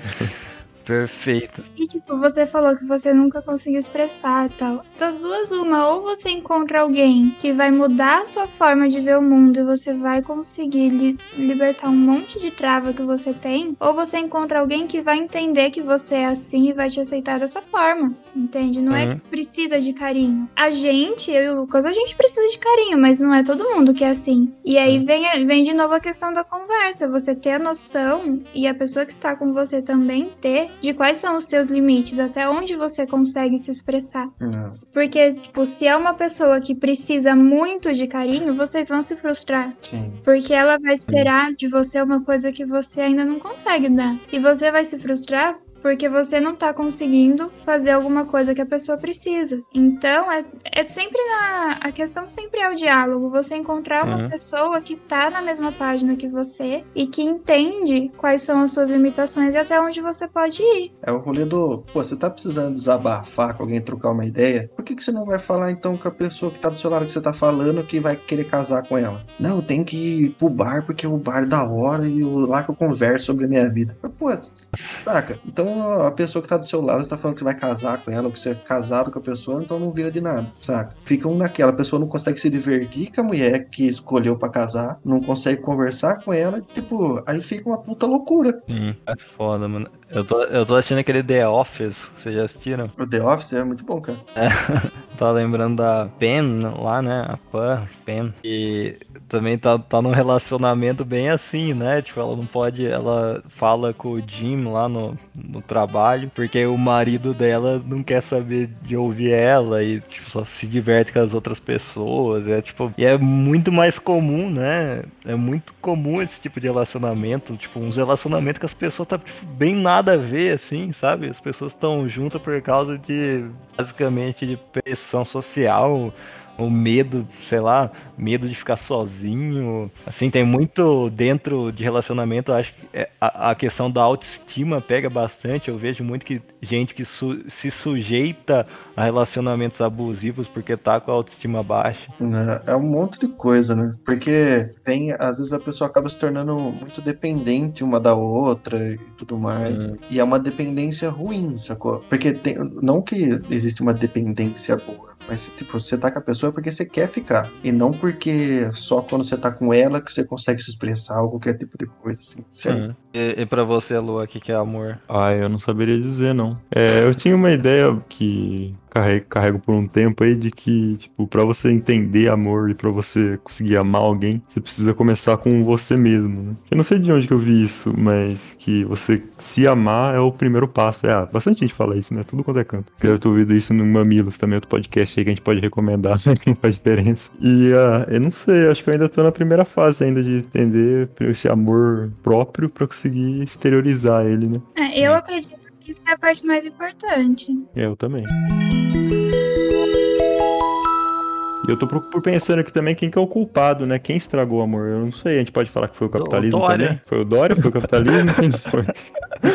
Perfeito. E tipo, você falou que você nunca conseguiu expressar e tal. Das duas, uma, ou você encontra alguém que vai mudar a sua forma de ver o mundo e você vai conseguir li- libertar um monte de trava que você tem, ou você encontra alguém que vai entender que você é assim e vai te aceitar dessa forma. Entende? Não é Uhum. que precisa de carinho. A gente, eu e o Lucas, a gente precisa de carinho, mas não é todo mundo que é assim. E aí vem, a- vem de novo a questão da conversa. Você ter a noção e a pessoa que está com você também ter de quais são os seus limites, até onde você consegue se expressar. Porque, tipo, se é uma pessoa que precisa muito de carinho, vocês vão se frustrar. Sim. Porque ela vai esperar de você uma coisa que você ainda não consegue dar. E você vai se frustrar porque você não tá conseguindo fazer alguma coisa que a pessoa precisa. Então, é, é sempre na. A questão sempre é o diálogo. Você encontrar uma Uhum. pessoa que tá na mesma página que você e que entende quais são as suas limitações e até onde você pode ir. É o rolê do. Pô, você tá precisando desabafar com alguém, trocar uma ideia? Por que, que você não vai falar então com a pessoa que tá do seu lado que você tá falando que vai querer casar com ela? Não, eu tenho que ir pro bar porque o bar é da hora e o- lá que eu converso sobre a minha vida. Mas, Pô, saca? Então a pessoa que tá do seu lado, você tá falando que você vai casar com ela, ou que você é casado com a pessoa, então não vira de nada, saca? Fica um naquela, a pessoa não consegue se divertir com a mulher que escolheu pra casar, não consegue conversar com ela, tipo, aí fica uma puta loucura. Sim, é foda, mano. Eu tô, eu tô assistindo aquele The Office, vocês já assistiram? O The Office é muito bom, cara. <laughs> Tava lembrando da Pam lá, né? A Pan, Pam. E também tá, tá num relacionamento bem assim, né? Tipo, ela não pode. Ela fala com o Jim lá no, no trabalho, porque o marido dela não quer saber de ouvir ela e tipo, só se diverte com as outras pessoas. É tipo. E é muito mais comum, né? É muito comum esse tipo de relacionamento. Tipo, uns relacionamentos que as pessoas tá tipo, bem nada a ver, assim, sabe? As pessoas estão juntas por causa de basicamente de pressão social o medo, sei lá, medo de ficar sozinho. Assim, tem muito dentro de relacionamento, acho que é, a, a, questão da autoestima pega bastante. Eu vejo muito que gente que su se sujeita a relacionamentos abusivos porque tá com a autoestima baixa. É, é um monte de coisa, né? Porque tem, às vezes a pessoa acaba se tornando muito dependente uma da outra e tudo mais. Hum. E é uma dependência ruim, sacou? Porque tem, não que existe uma dependência boa mas, tipo, você tá com a pessoa é porque você quer ficar. E não porque só quando você tá com ela que você consegue se expressar ou qualquer tipo de coisa, assim. Sério. E, e pra você, Lua, o que, que é amor? Ah, eu não saberia dizer, não. É, eu tinha uma ideia que carrego, carrego por um tempo aí de que, tipo, pra você entender amor e pra você conseguir amar alguém, você precisa começar com você mesmo, né? Eu não sei de onde que eu vi isso, mas que você se amar é o primeiro passo. É, ah, bastante gente fala isso, né? Tudo quanto é canto. Eu tô ouvindo isso no Mamilos também, outro podcast aí que a gente pode recomendar, <laughs> né? Que não faz diferença. E, ah, eu não sei, acho que eu ainda tô na primeira fase ainda de entender esse amor próprio pra conseguir exteriorizar ele, né? É, eu acredito que isso é a parte mais importante. Eu também. E eu tô por pensando aqui também quem que é o culpado, né? Quem estragou o amor? Eu não sei, a gente pode falar que foi o capitalismo o também? Foi o Dória? Foi o capitalismo? <laughs> Quem foi?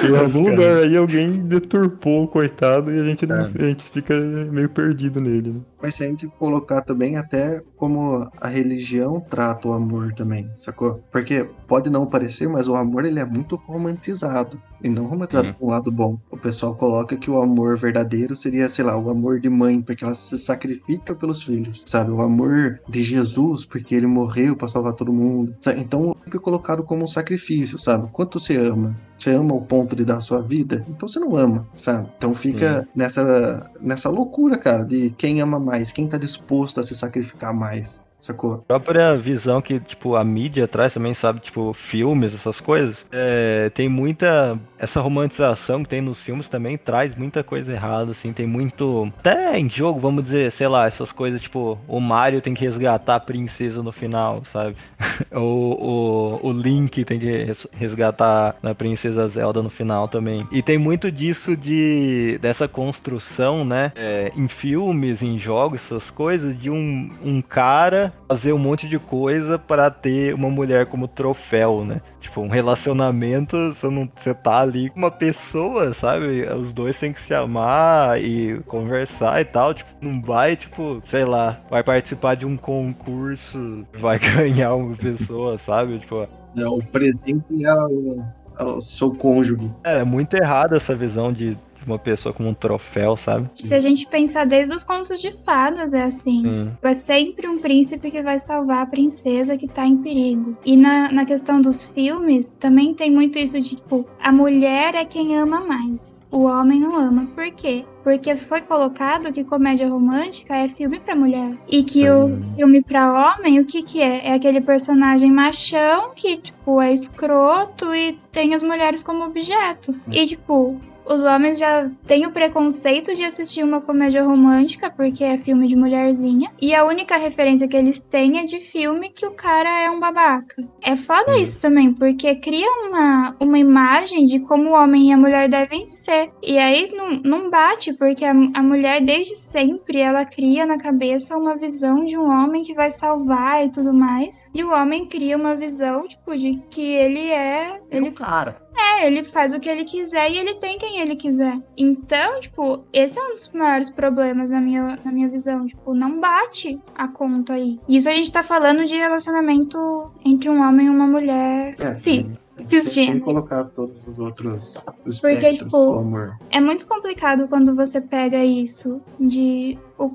Em algum lugar aí alguém deturpou o coitado e a gente, não, é. a gente fica meio perdido nele, né? Mas se a gente colocar também até como a religião trata o amor também, sacou? Porque pode não parecer, mas o amor ele é muito romantizado. E não romantizado uhum. um lado bom. O pessoal coloca que o amor verdadeiro seria, sei lá, o amor de mãe, porque ela se sacrifica pelos filhos, sabe? O amor de Jesus, porque ele morreu para salvar todo mundo. Sabe? Então, sempre colocado como um sacrifício, sabe? Quanto você ama? Você ama ao ponto de dar a sua vida? Então você não ama, sabe? Então fica uhum. nessa, nessa loucura, cara, de quem ama mais, quem tá disposto a se sacrificar mais sacou? A própria visão que, tipo, a mídia traz também, sabe? Tipo, filmes, essas coisas. É, tem muita... Essa romantização que tem nos filmes também traz muita coisa errada, assim. Tem muito... Até em jogo, vamos dizer, sei lá, essas coisas, tipo... O Mario tem que resgatar a princesa no final, sabe? <laughs> o, o, o Link tem que resgatar a princesa Zelda no final também. E tem muito disso de... Dessa construção, né? É, em filmes, em jogos, essas coisas, de um, um cara fazer um monte de coisa para ter uma mulher como troféu, né? Tipo, um relacionamento, você, não, você tá ali com uma pessoa, sabe? Os dois têm que se amar e conversar e tal. Tipo, não vai, tipo, sei lá, vai participar de um concurso, <laughs> vai ganhar uma pessoa, sabe? Tipo. É, o presente é o, é o seu cônjuge. É, é muito errada essa visão de uma pessoa como um troféu, sabe? Se a gente pensar desde os contos de fadas, é assim. Hum. É sempre um príncipe que vai salvar a princesa que tá em perigo. E na, na questão dos filmes, também tem muito isso de, tipo, a mulher é quem ama mais. O homem não ama. Por quê? Porque foi colocado que comédia romântica é filme para mulher. E que o filme para homem, o que que é? É aquele personagem machão que, tipo, é escroto e tem as mulheres como objeto. E, tipo, os homens já têm o preconceito de assistir uma comédia romântica, porque é filme de mulherzinha. E a única referência que eles têm é de filme que o cara é um babaca. É foda uhum. isso também, porque cria uma, uma imagem de como o homem e a mulher devem ser. E aí não, não bate, porque a, a mulher, desde sempre, ela cria na cabeça uma visão de um homem que vai salvar e tudo mais. E o homem cria uma visão, tipo, de que ele é. Ele, é um cara. É, ele faz o que ele quiser e ele tem quem ele quiser. Então, tipo, esse é um dos maiores problemas na minha, na minha visão. Tipo, não bate a conta aí. Isso a gente tá falando de relacionamento entre um homem e uma mulher é, cis. Cisgênero. Sem colocar todos os outros Porque, tipo, é muito complicado quando você pega isso de o,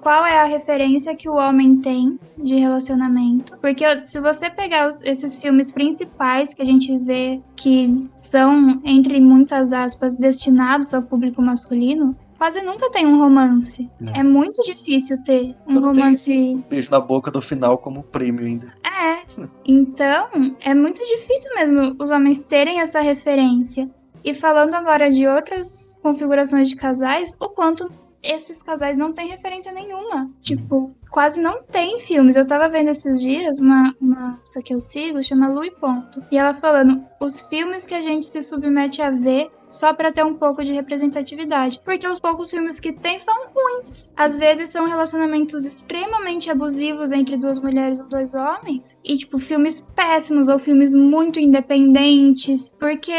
qual é a referência que o homem tem de relacionamento. Porque se você pegar os, esses filmes principais que a gente vê que são, entre muitas aspas, destinados ao público masculino, quase nunca tem um romance. Não. É muito difícil ter um romance. Beijo na boca do final como prêmio ainda. É. Então, é muito difícil mesmo os homens terem essa referência. E falando agora de outras configurações de casais, o quanto esses casais não têm referência nenhuma. Tipo, quase não tem filmes. Eu tava vendo esses dias uma, uma essa que eu sigo, chama Lu e Ponto. E ela falando os filmes que a gente se submete a ver só pra ter um pouco de representatividade. Porque os poucos filmes que tem são ruins. Às vezes são relacionamentos extremamente abusivos entre duas mulheres ou dois homens. E, tipo, filmes péssimos ou filmes muito independentes. Porque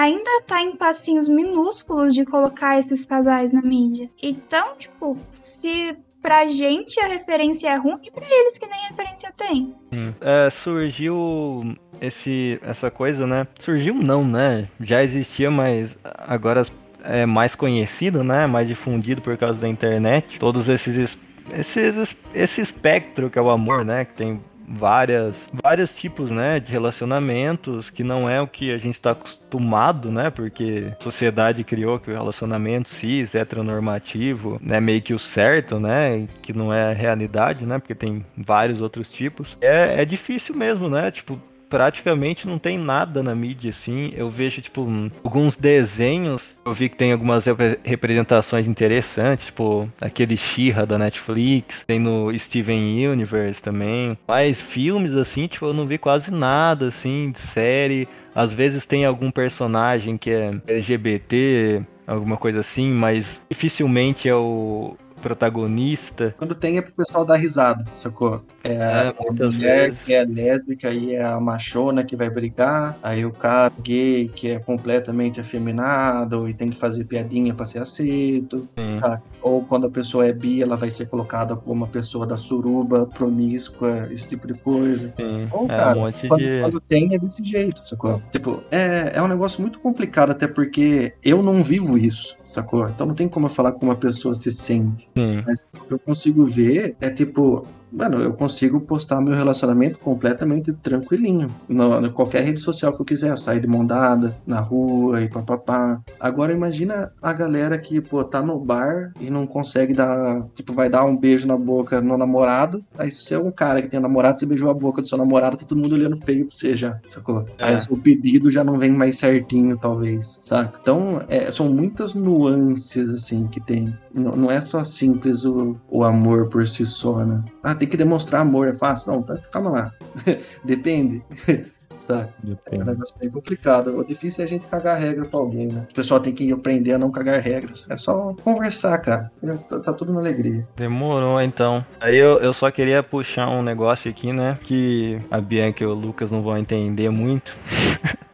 ainda tá em passinhos minúsculos de colocar esses casais na mídia. Então, tipo, se pra gente a referência é ruim, e pra eles que nem referência tem. É, surgiu esse, essa coisa, né? Surgiu não, né? Já existia, mas agora é mais conhecido, né? Mais difundido por causa da internet. Todos esses es- esses esse espectro que é o amor, né? Que tem várias vários tipos, né, de relacionamentos que não é o que a gente está acostumado, né? Porque a sociedade criou que o relacionamento cis, heteronormativo, né, meio que o certo, né, que não é a realidade, né? Porque tem vários outros tipos. É, é difícil mesmo, né? Tipo, praticamente não tem nada na mídia, assim. Eu vejo, tipo, alguns desenhos. Eu vi que tem algumas repre- representações interessantes, tipo, aquele She-Ra da Netflix. Tem no Steven Universe também. Mas filmes, assim, tipo, eu não vi quase nada, assim, de série. Às vezes tem algum personagem que é LGBT, alguma coisa assim, mas dificilmente é o protagonista. Quando tem é pro pessoal dar risada, sacou? É, É, a mulher vezes. que é lésbica e é a machona que vai brigar, aí o cara gay que é completamente afeminado e tem que fazer piadinha pra ser aceito. Ah, Ou quando a pessoa é bi, ela vai ser colocada como uma pessoa da suruba, promíscua, esse tipo de coisa. Sim, Ou, é cara, um monte Quando, de. quando tem é desse jeito, sacou? Tipo, é, é um negócio muito complicado, até porque eu não vivo isso, sacou? Então não tem como eu falar como uma pessoa se sente. Mas o que eu consigo ver é tipo. Mano, eu consigo postar meu relacionamento completamente tranquilinho. No, qualquer rede social que eu quiser. Sair de mão dada, na rua e papapá. Agora imagina a galera que, pô, tá no bar e não consegue dar. Tipo, vai dar um beijo na boca no namorado. Aí se você é um cara que tem um namorado, você beijou a boca do seu namorado, tá todo mundo olhando feio pra você já, sacou? É. Aí o pedido já não vem mais certinho, talvez, saca? Então, é, são muitas nuances, assim, que tem. Não, não é só simples o, o amor por si só, né? Ah, tem que demonstrar amor, é fácil? Não, tá, calma lá. <laughs> Depende. <laughs> Saca? É um Depende. negócio bem complicado. O difícil é a gente cagar regra pra alguém, né? O pessoal tem que aprender a não cagar regras. É só conversar, cara. Tá, tá tudo na alegria. Demorou então. Aí eu, eu só queria puxar um negócio aqui, né? Que a Bianca e o Lucas não vão entender muito. <laughs>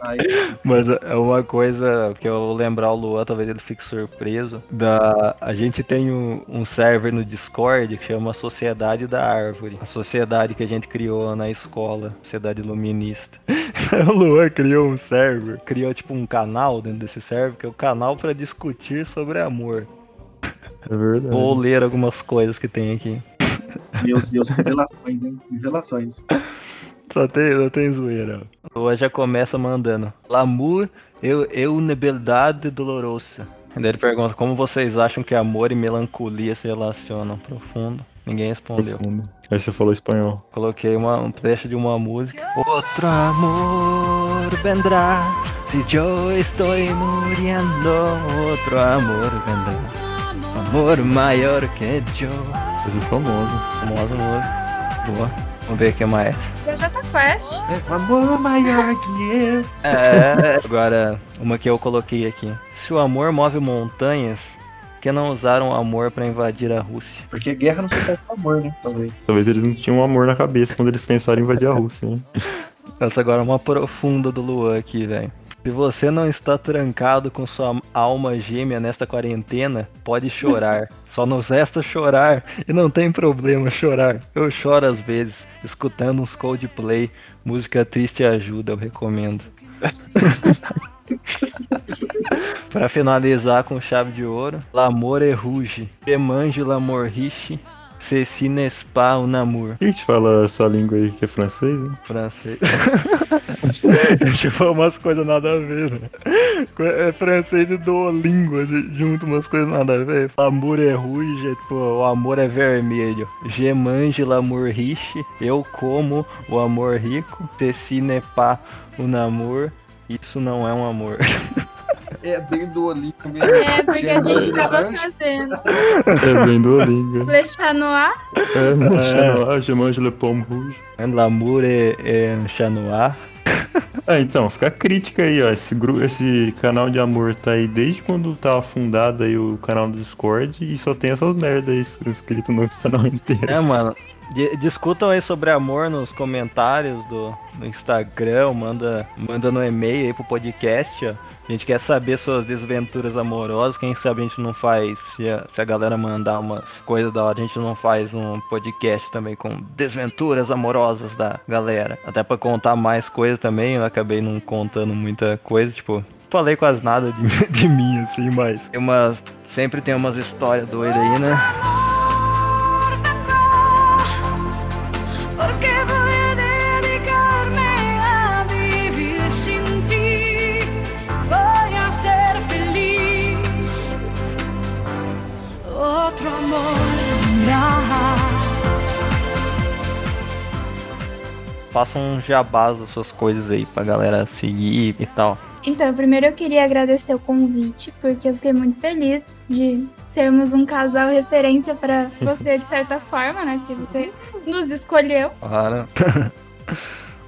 Aí, Mas é uma coisa que eu vou lembrar o Luan, talvez ele fique surpreso. Da, a gente tem um, um server no Discord que chama Sociedade da Árvore. A sociedade que a gente criou na escola, Sociedade Iluminista. <laughs> o Luan criou um server, criou tipo um canal dentro desse server, que é o canal para discutir sobre amor. É verdade. Ou ler algumas coisas que tem aqui. meu Deus, revelações, hein? Revelações. <laughs> Só tem, só tem zoeira. O Luan já começa mandando. L'amour eu, eu uma beldade dolorosa. Daí ele pergunta como vocês acham que amor e melancolia se relacionam profundo. Ninguém respondeu. Profundo. Aí você falou espanhol. Coloquei uma, um trecho de uma música. Outro amor vendrá. Se eu estou muriendo, outro amor vendrá. Amor maior que eu. Esse é famoso. Famosa música. Boa. Vamos ver o que mais. Gazeta Quest. É, amor maior que eu. É, agora, uma que eu coloquei aqui. Se o amor move montanhas, por que não usaram o amor pra invadir a Rússia? Porque guerra não se faz com amor, né? Talvez. Talvez eles não tinham amor na cabeça quando eles pensaram em invadir a Rússia, hein? Essa agora é uma profunda do Luan aqui, velho. Se você não está trancado com sua alma gêmea nesta quarentena, pode chorar. <laughs> Só nos resta chorar e não tem problema chorar. Eu choro às vezes, escutando uns Coldplay, música triste ajuda, eu recomendo. <laughs> Pra finalizar com chave de ouro, L'amore rouge, Pemange l'amour riche, Ceci n'est pas un amour. Quem te fala essa língua aí que é francês, né? Francês. <laughs> tipo, umas coisas nada a ver, né? É francês e Duolingo, junto umas coisas nada a ver. Amor é rouge, tipo, o amor é vermelho. Je mange l'amour riche, eu como o amor rico. Ceci n'est pas un amour, isso não é um amor. <laughs> É bem do Olimpo mesmo. É, porque a gente tava fazendo É bem do língua. Le Chat Noir. É, mon chanois, je mange le pomme rouge. L'amour é, é chat noir. Ah, então, fica a crítica aí, ó. Esse, gru... Esse canal de amor tá aí desde quando tava fundado aí o canal do Discord e só tem essas merdas aí escrito no canal inteiro. É, mano. Di- Discutam aí sobre amor nos comentários do, do Instagram, manda, manda no e-mail aí pro podcast, ó. A gente quer saber suas desventuras amorosas, quem sabe a gente não faz, se a, se a galera mandar umas coisas da hora, a gente não faz um podcast também com desventuras amorosas da galera. Até pra contar mais coisas também, eu acabei não contando muita coisa, tipo, falei quase nada de, <laughs> de mim, assim, mas tem umas, sempre tem umas histórias doidas aí, né? Faça um jabás das suas coisas aí pra galera seguir e tal. Então, primeiro eu queria agradecer o convite, porque eu fiquei muito feliz de sermos um casal referência pra <laughs> você, de certa forma, né? Porque você nos escolheu. Claro. <laughs>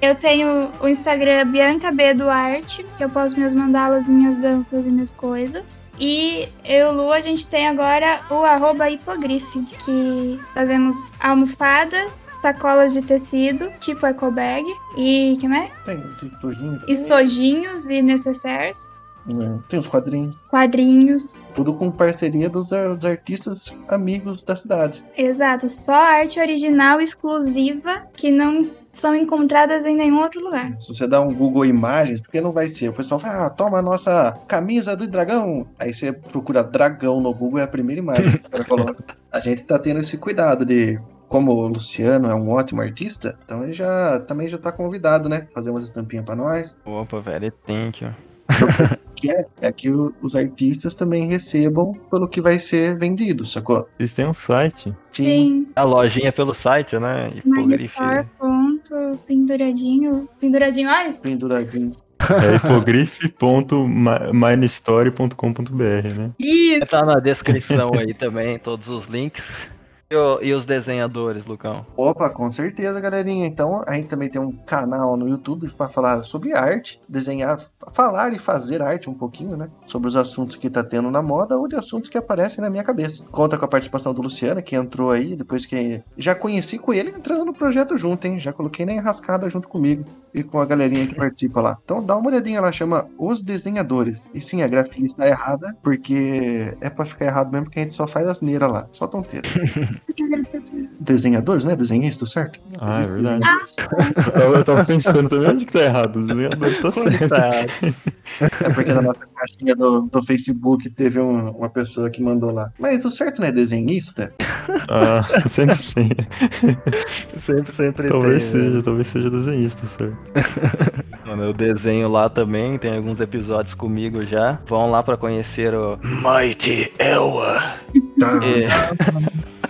Eu tenho o Instagram Bianca B Duarte, que eu posto minhas mandalas, minhas danças e minhas coisas. E eu, Lu, a gente tem agora o arroba hipogrife, que fazemos almofadas, sacolas de tecido, tipo eco bag, e que mais? Tem tem estojinho. Estojinhos e necessaires, né? Tem os quadrinhos. quadrinhos. Tudo com parceria dos, ar- dos artistas amigos da cidade. Exato, só arte original exclusiva que não são encontradas em nenhum outro lugar. Se você dá um Google Imagens, porque não vai ser. O pessoal fala, ah, toma a nossa camisa do dragão. Aí você procura dragão no Google, é a primeira imagem que o cara coloca. A gente tá tendo esse cuidado de. Como o Luciano é um ótimo artista, então ele já também já tá convidado, né? Fazer umas estampinhas pra nós. Opa, velho, thank you. Que é, é que os artistas também recebam pelo que vai ser vendido, sacou? Vocês têm um site. Sim, A lojinha pelo site, né? Hipogrife. Minestore, penduradinho. Penduradinho, ai, Penduradinho. É hipogrife.minestory.com.br, né? isso! Tá na descrição aí também, todos os links. E, e os desenhadores, Lucão? Opa, com certeza, galerinha. Então, a gente também tem um canal no YouTube para falar sobre arte, desenhar, falar e fazer arte um pouquinho, né? Sobre os assuntos que tá tendo na moda ou de assuntos que aparecem na minha cabeça. Conta com a participação do Luciano, que entrou aí, depois que já conheci com ele entrando no projeto junto, hein? Já coloquei na enrascada junto comigo e com a galerinha que participa lá. Então, dá uma olhadinha lá, chama Os Desenhadores. E sim, a grafia está errada, porque é pra ficar errado mesmo, porque a gente só faz asneira lá, só tonteira. <laughs> Desenhadores, né? Desenhista, certo? Ah, é verdade. desenhadores. Eu tava, eu tava pensando também onde que tá errado. Desenhadores tá certo. Tá. É porque na nossa caixinha do, do Facebook teve um- uma pessoa que mandou lá. Mas o certo não é desenhista? Ah, <laughs> sempre sim. Sempre, sempre Talvez tem, né? seja, talvez seja desenhista, certo. Mano, eu desenho lá também, tem alguns episódios comigo já. Vão lá pra conhecer o Mighty Elwa. Tá. E...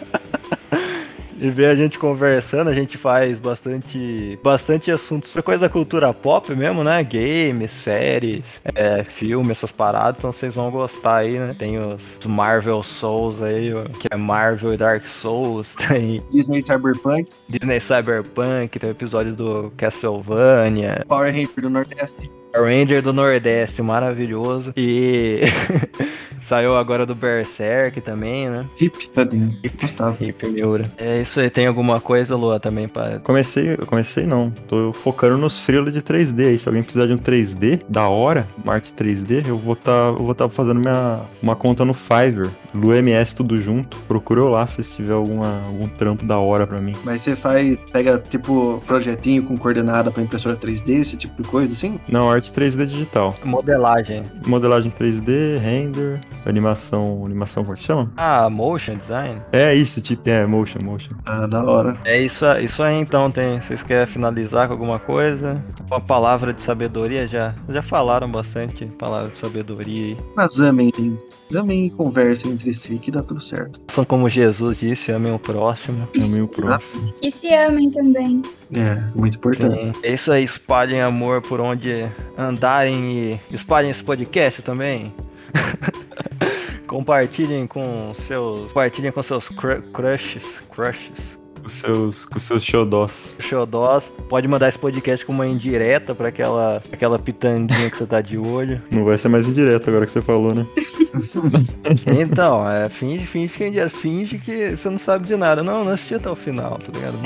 e ver a gente conversando, a gente faz bastante bastante assuntos sobre coisa da cultura pop mesmo, né? Games, séries, é, filme, essas paradas, então vocês vão gostar aí, né? Tem os Marvel Souls aí, que é Marvel e Dark Souls, <laughs> tem Disney Cyberpunk, Disney Cyberpunk, tem o episódio do Castlevania, Power Ranger do Nordeste. Ranger do Nordeste, maravilhoso. E <laughs> saiu agora do Berserk também, né? Hip, tadinho. Gustavo. Hip Miura. É isso aí, tem alguma coisa, Lua, também pra. Comecei, eu comecei não. Tô focando nos freelas de 3D aí. Se alguém precisar de um 3D da hora, uma arte 3D, eu vou tá, eu vou tá fazendo minha, uma conta no Fiverr. Lu MS tudo junto. Procura eu lá se tiver alguma, algum trampo da hora pra mim. Mas você faz, pega tipo projetinho com coordenada pra impressora 3D, esse tipo de coisa assim? Não, arte 3D digital. Modelagem. Modelagem 3D, render, animação. Animação, como é que chama? Ah, motion design. É isso, tipo. É, motion, motion. Ah, da hora. É isso, isso aí então, tem. Vocês querem finalizar com alguma coisa? Uma palavra de sabedoria? Já, já falaram bastante palavra de sabedoria aí. Mas amem, gente. Amem e conversem entre si que dá tudo certo. São como Jesus disse, amem o próximo. É meio próximo. E se amem também. É, muito importante. Sim. É isso aí, espalhem amor por onde andarem e espalhem esse podcast também. <laughs> compartilhem com seus. Compartilhem com seus cru- crushes. Crushes. Com seus, com seus xodós. Xodós. Pode mandar esse podcast com uma indireta pra aquela, aquela pitanguinha que você tá de olho. <laughs> Não vai ser mais indireto agora que você falou, né? <laughs> Então, é, finge, finge que é indireta. Finge que você não sabe de nada. Não, não assisti até o final, tá ligado?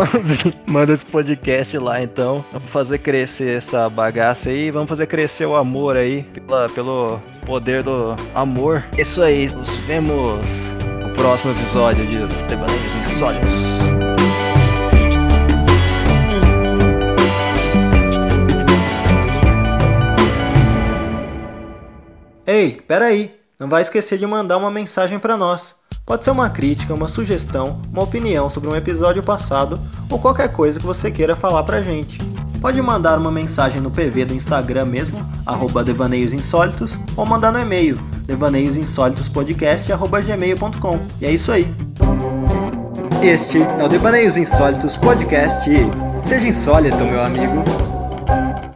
<laughs> Manda esse podcast lá então. Vamos fazer crescer essa bagaça aí. Vamos fazer crescer o amor aí. Pela, pelo poder do amor. Isso aí. Nos vemos próximo episódio de Devaneios Insólitos. Ei, peraí, não vai esquecer de mandar uma mensagem para nós. Pode ser uma crítica, uma sugestão, uma opinião sobre um episódio passado ou qualquer coisa que você queira falar pra gente. Pode mandar uma mensagem no PV do Instagram mesmo, arroba Devaneios Insólitos, ou mandar no e-mail, devaneiosinsólitospodcast.gmail.com. E é isso aí. Este é o Devaneios Insólitos Podcast. Seja insólito, meu amigo.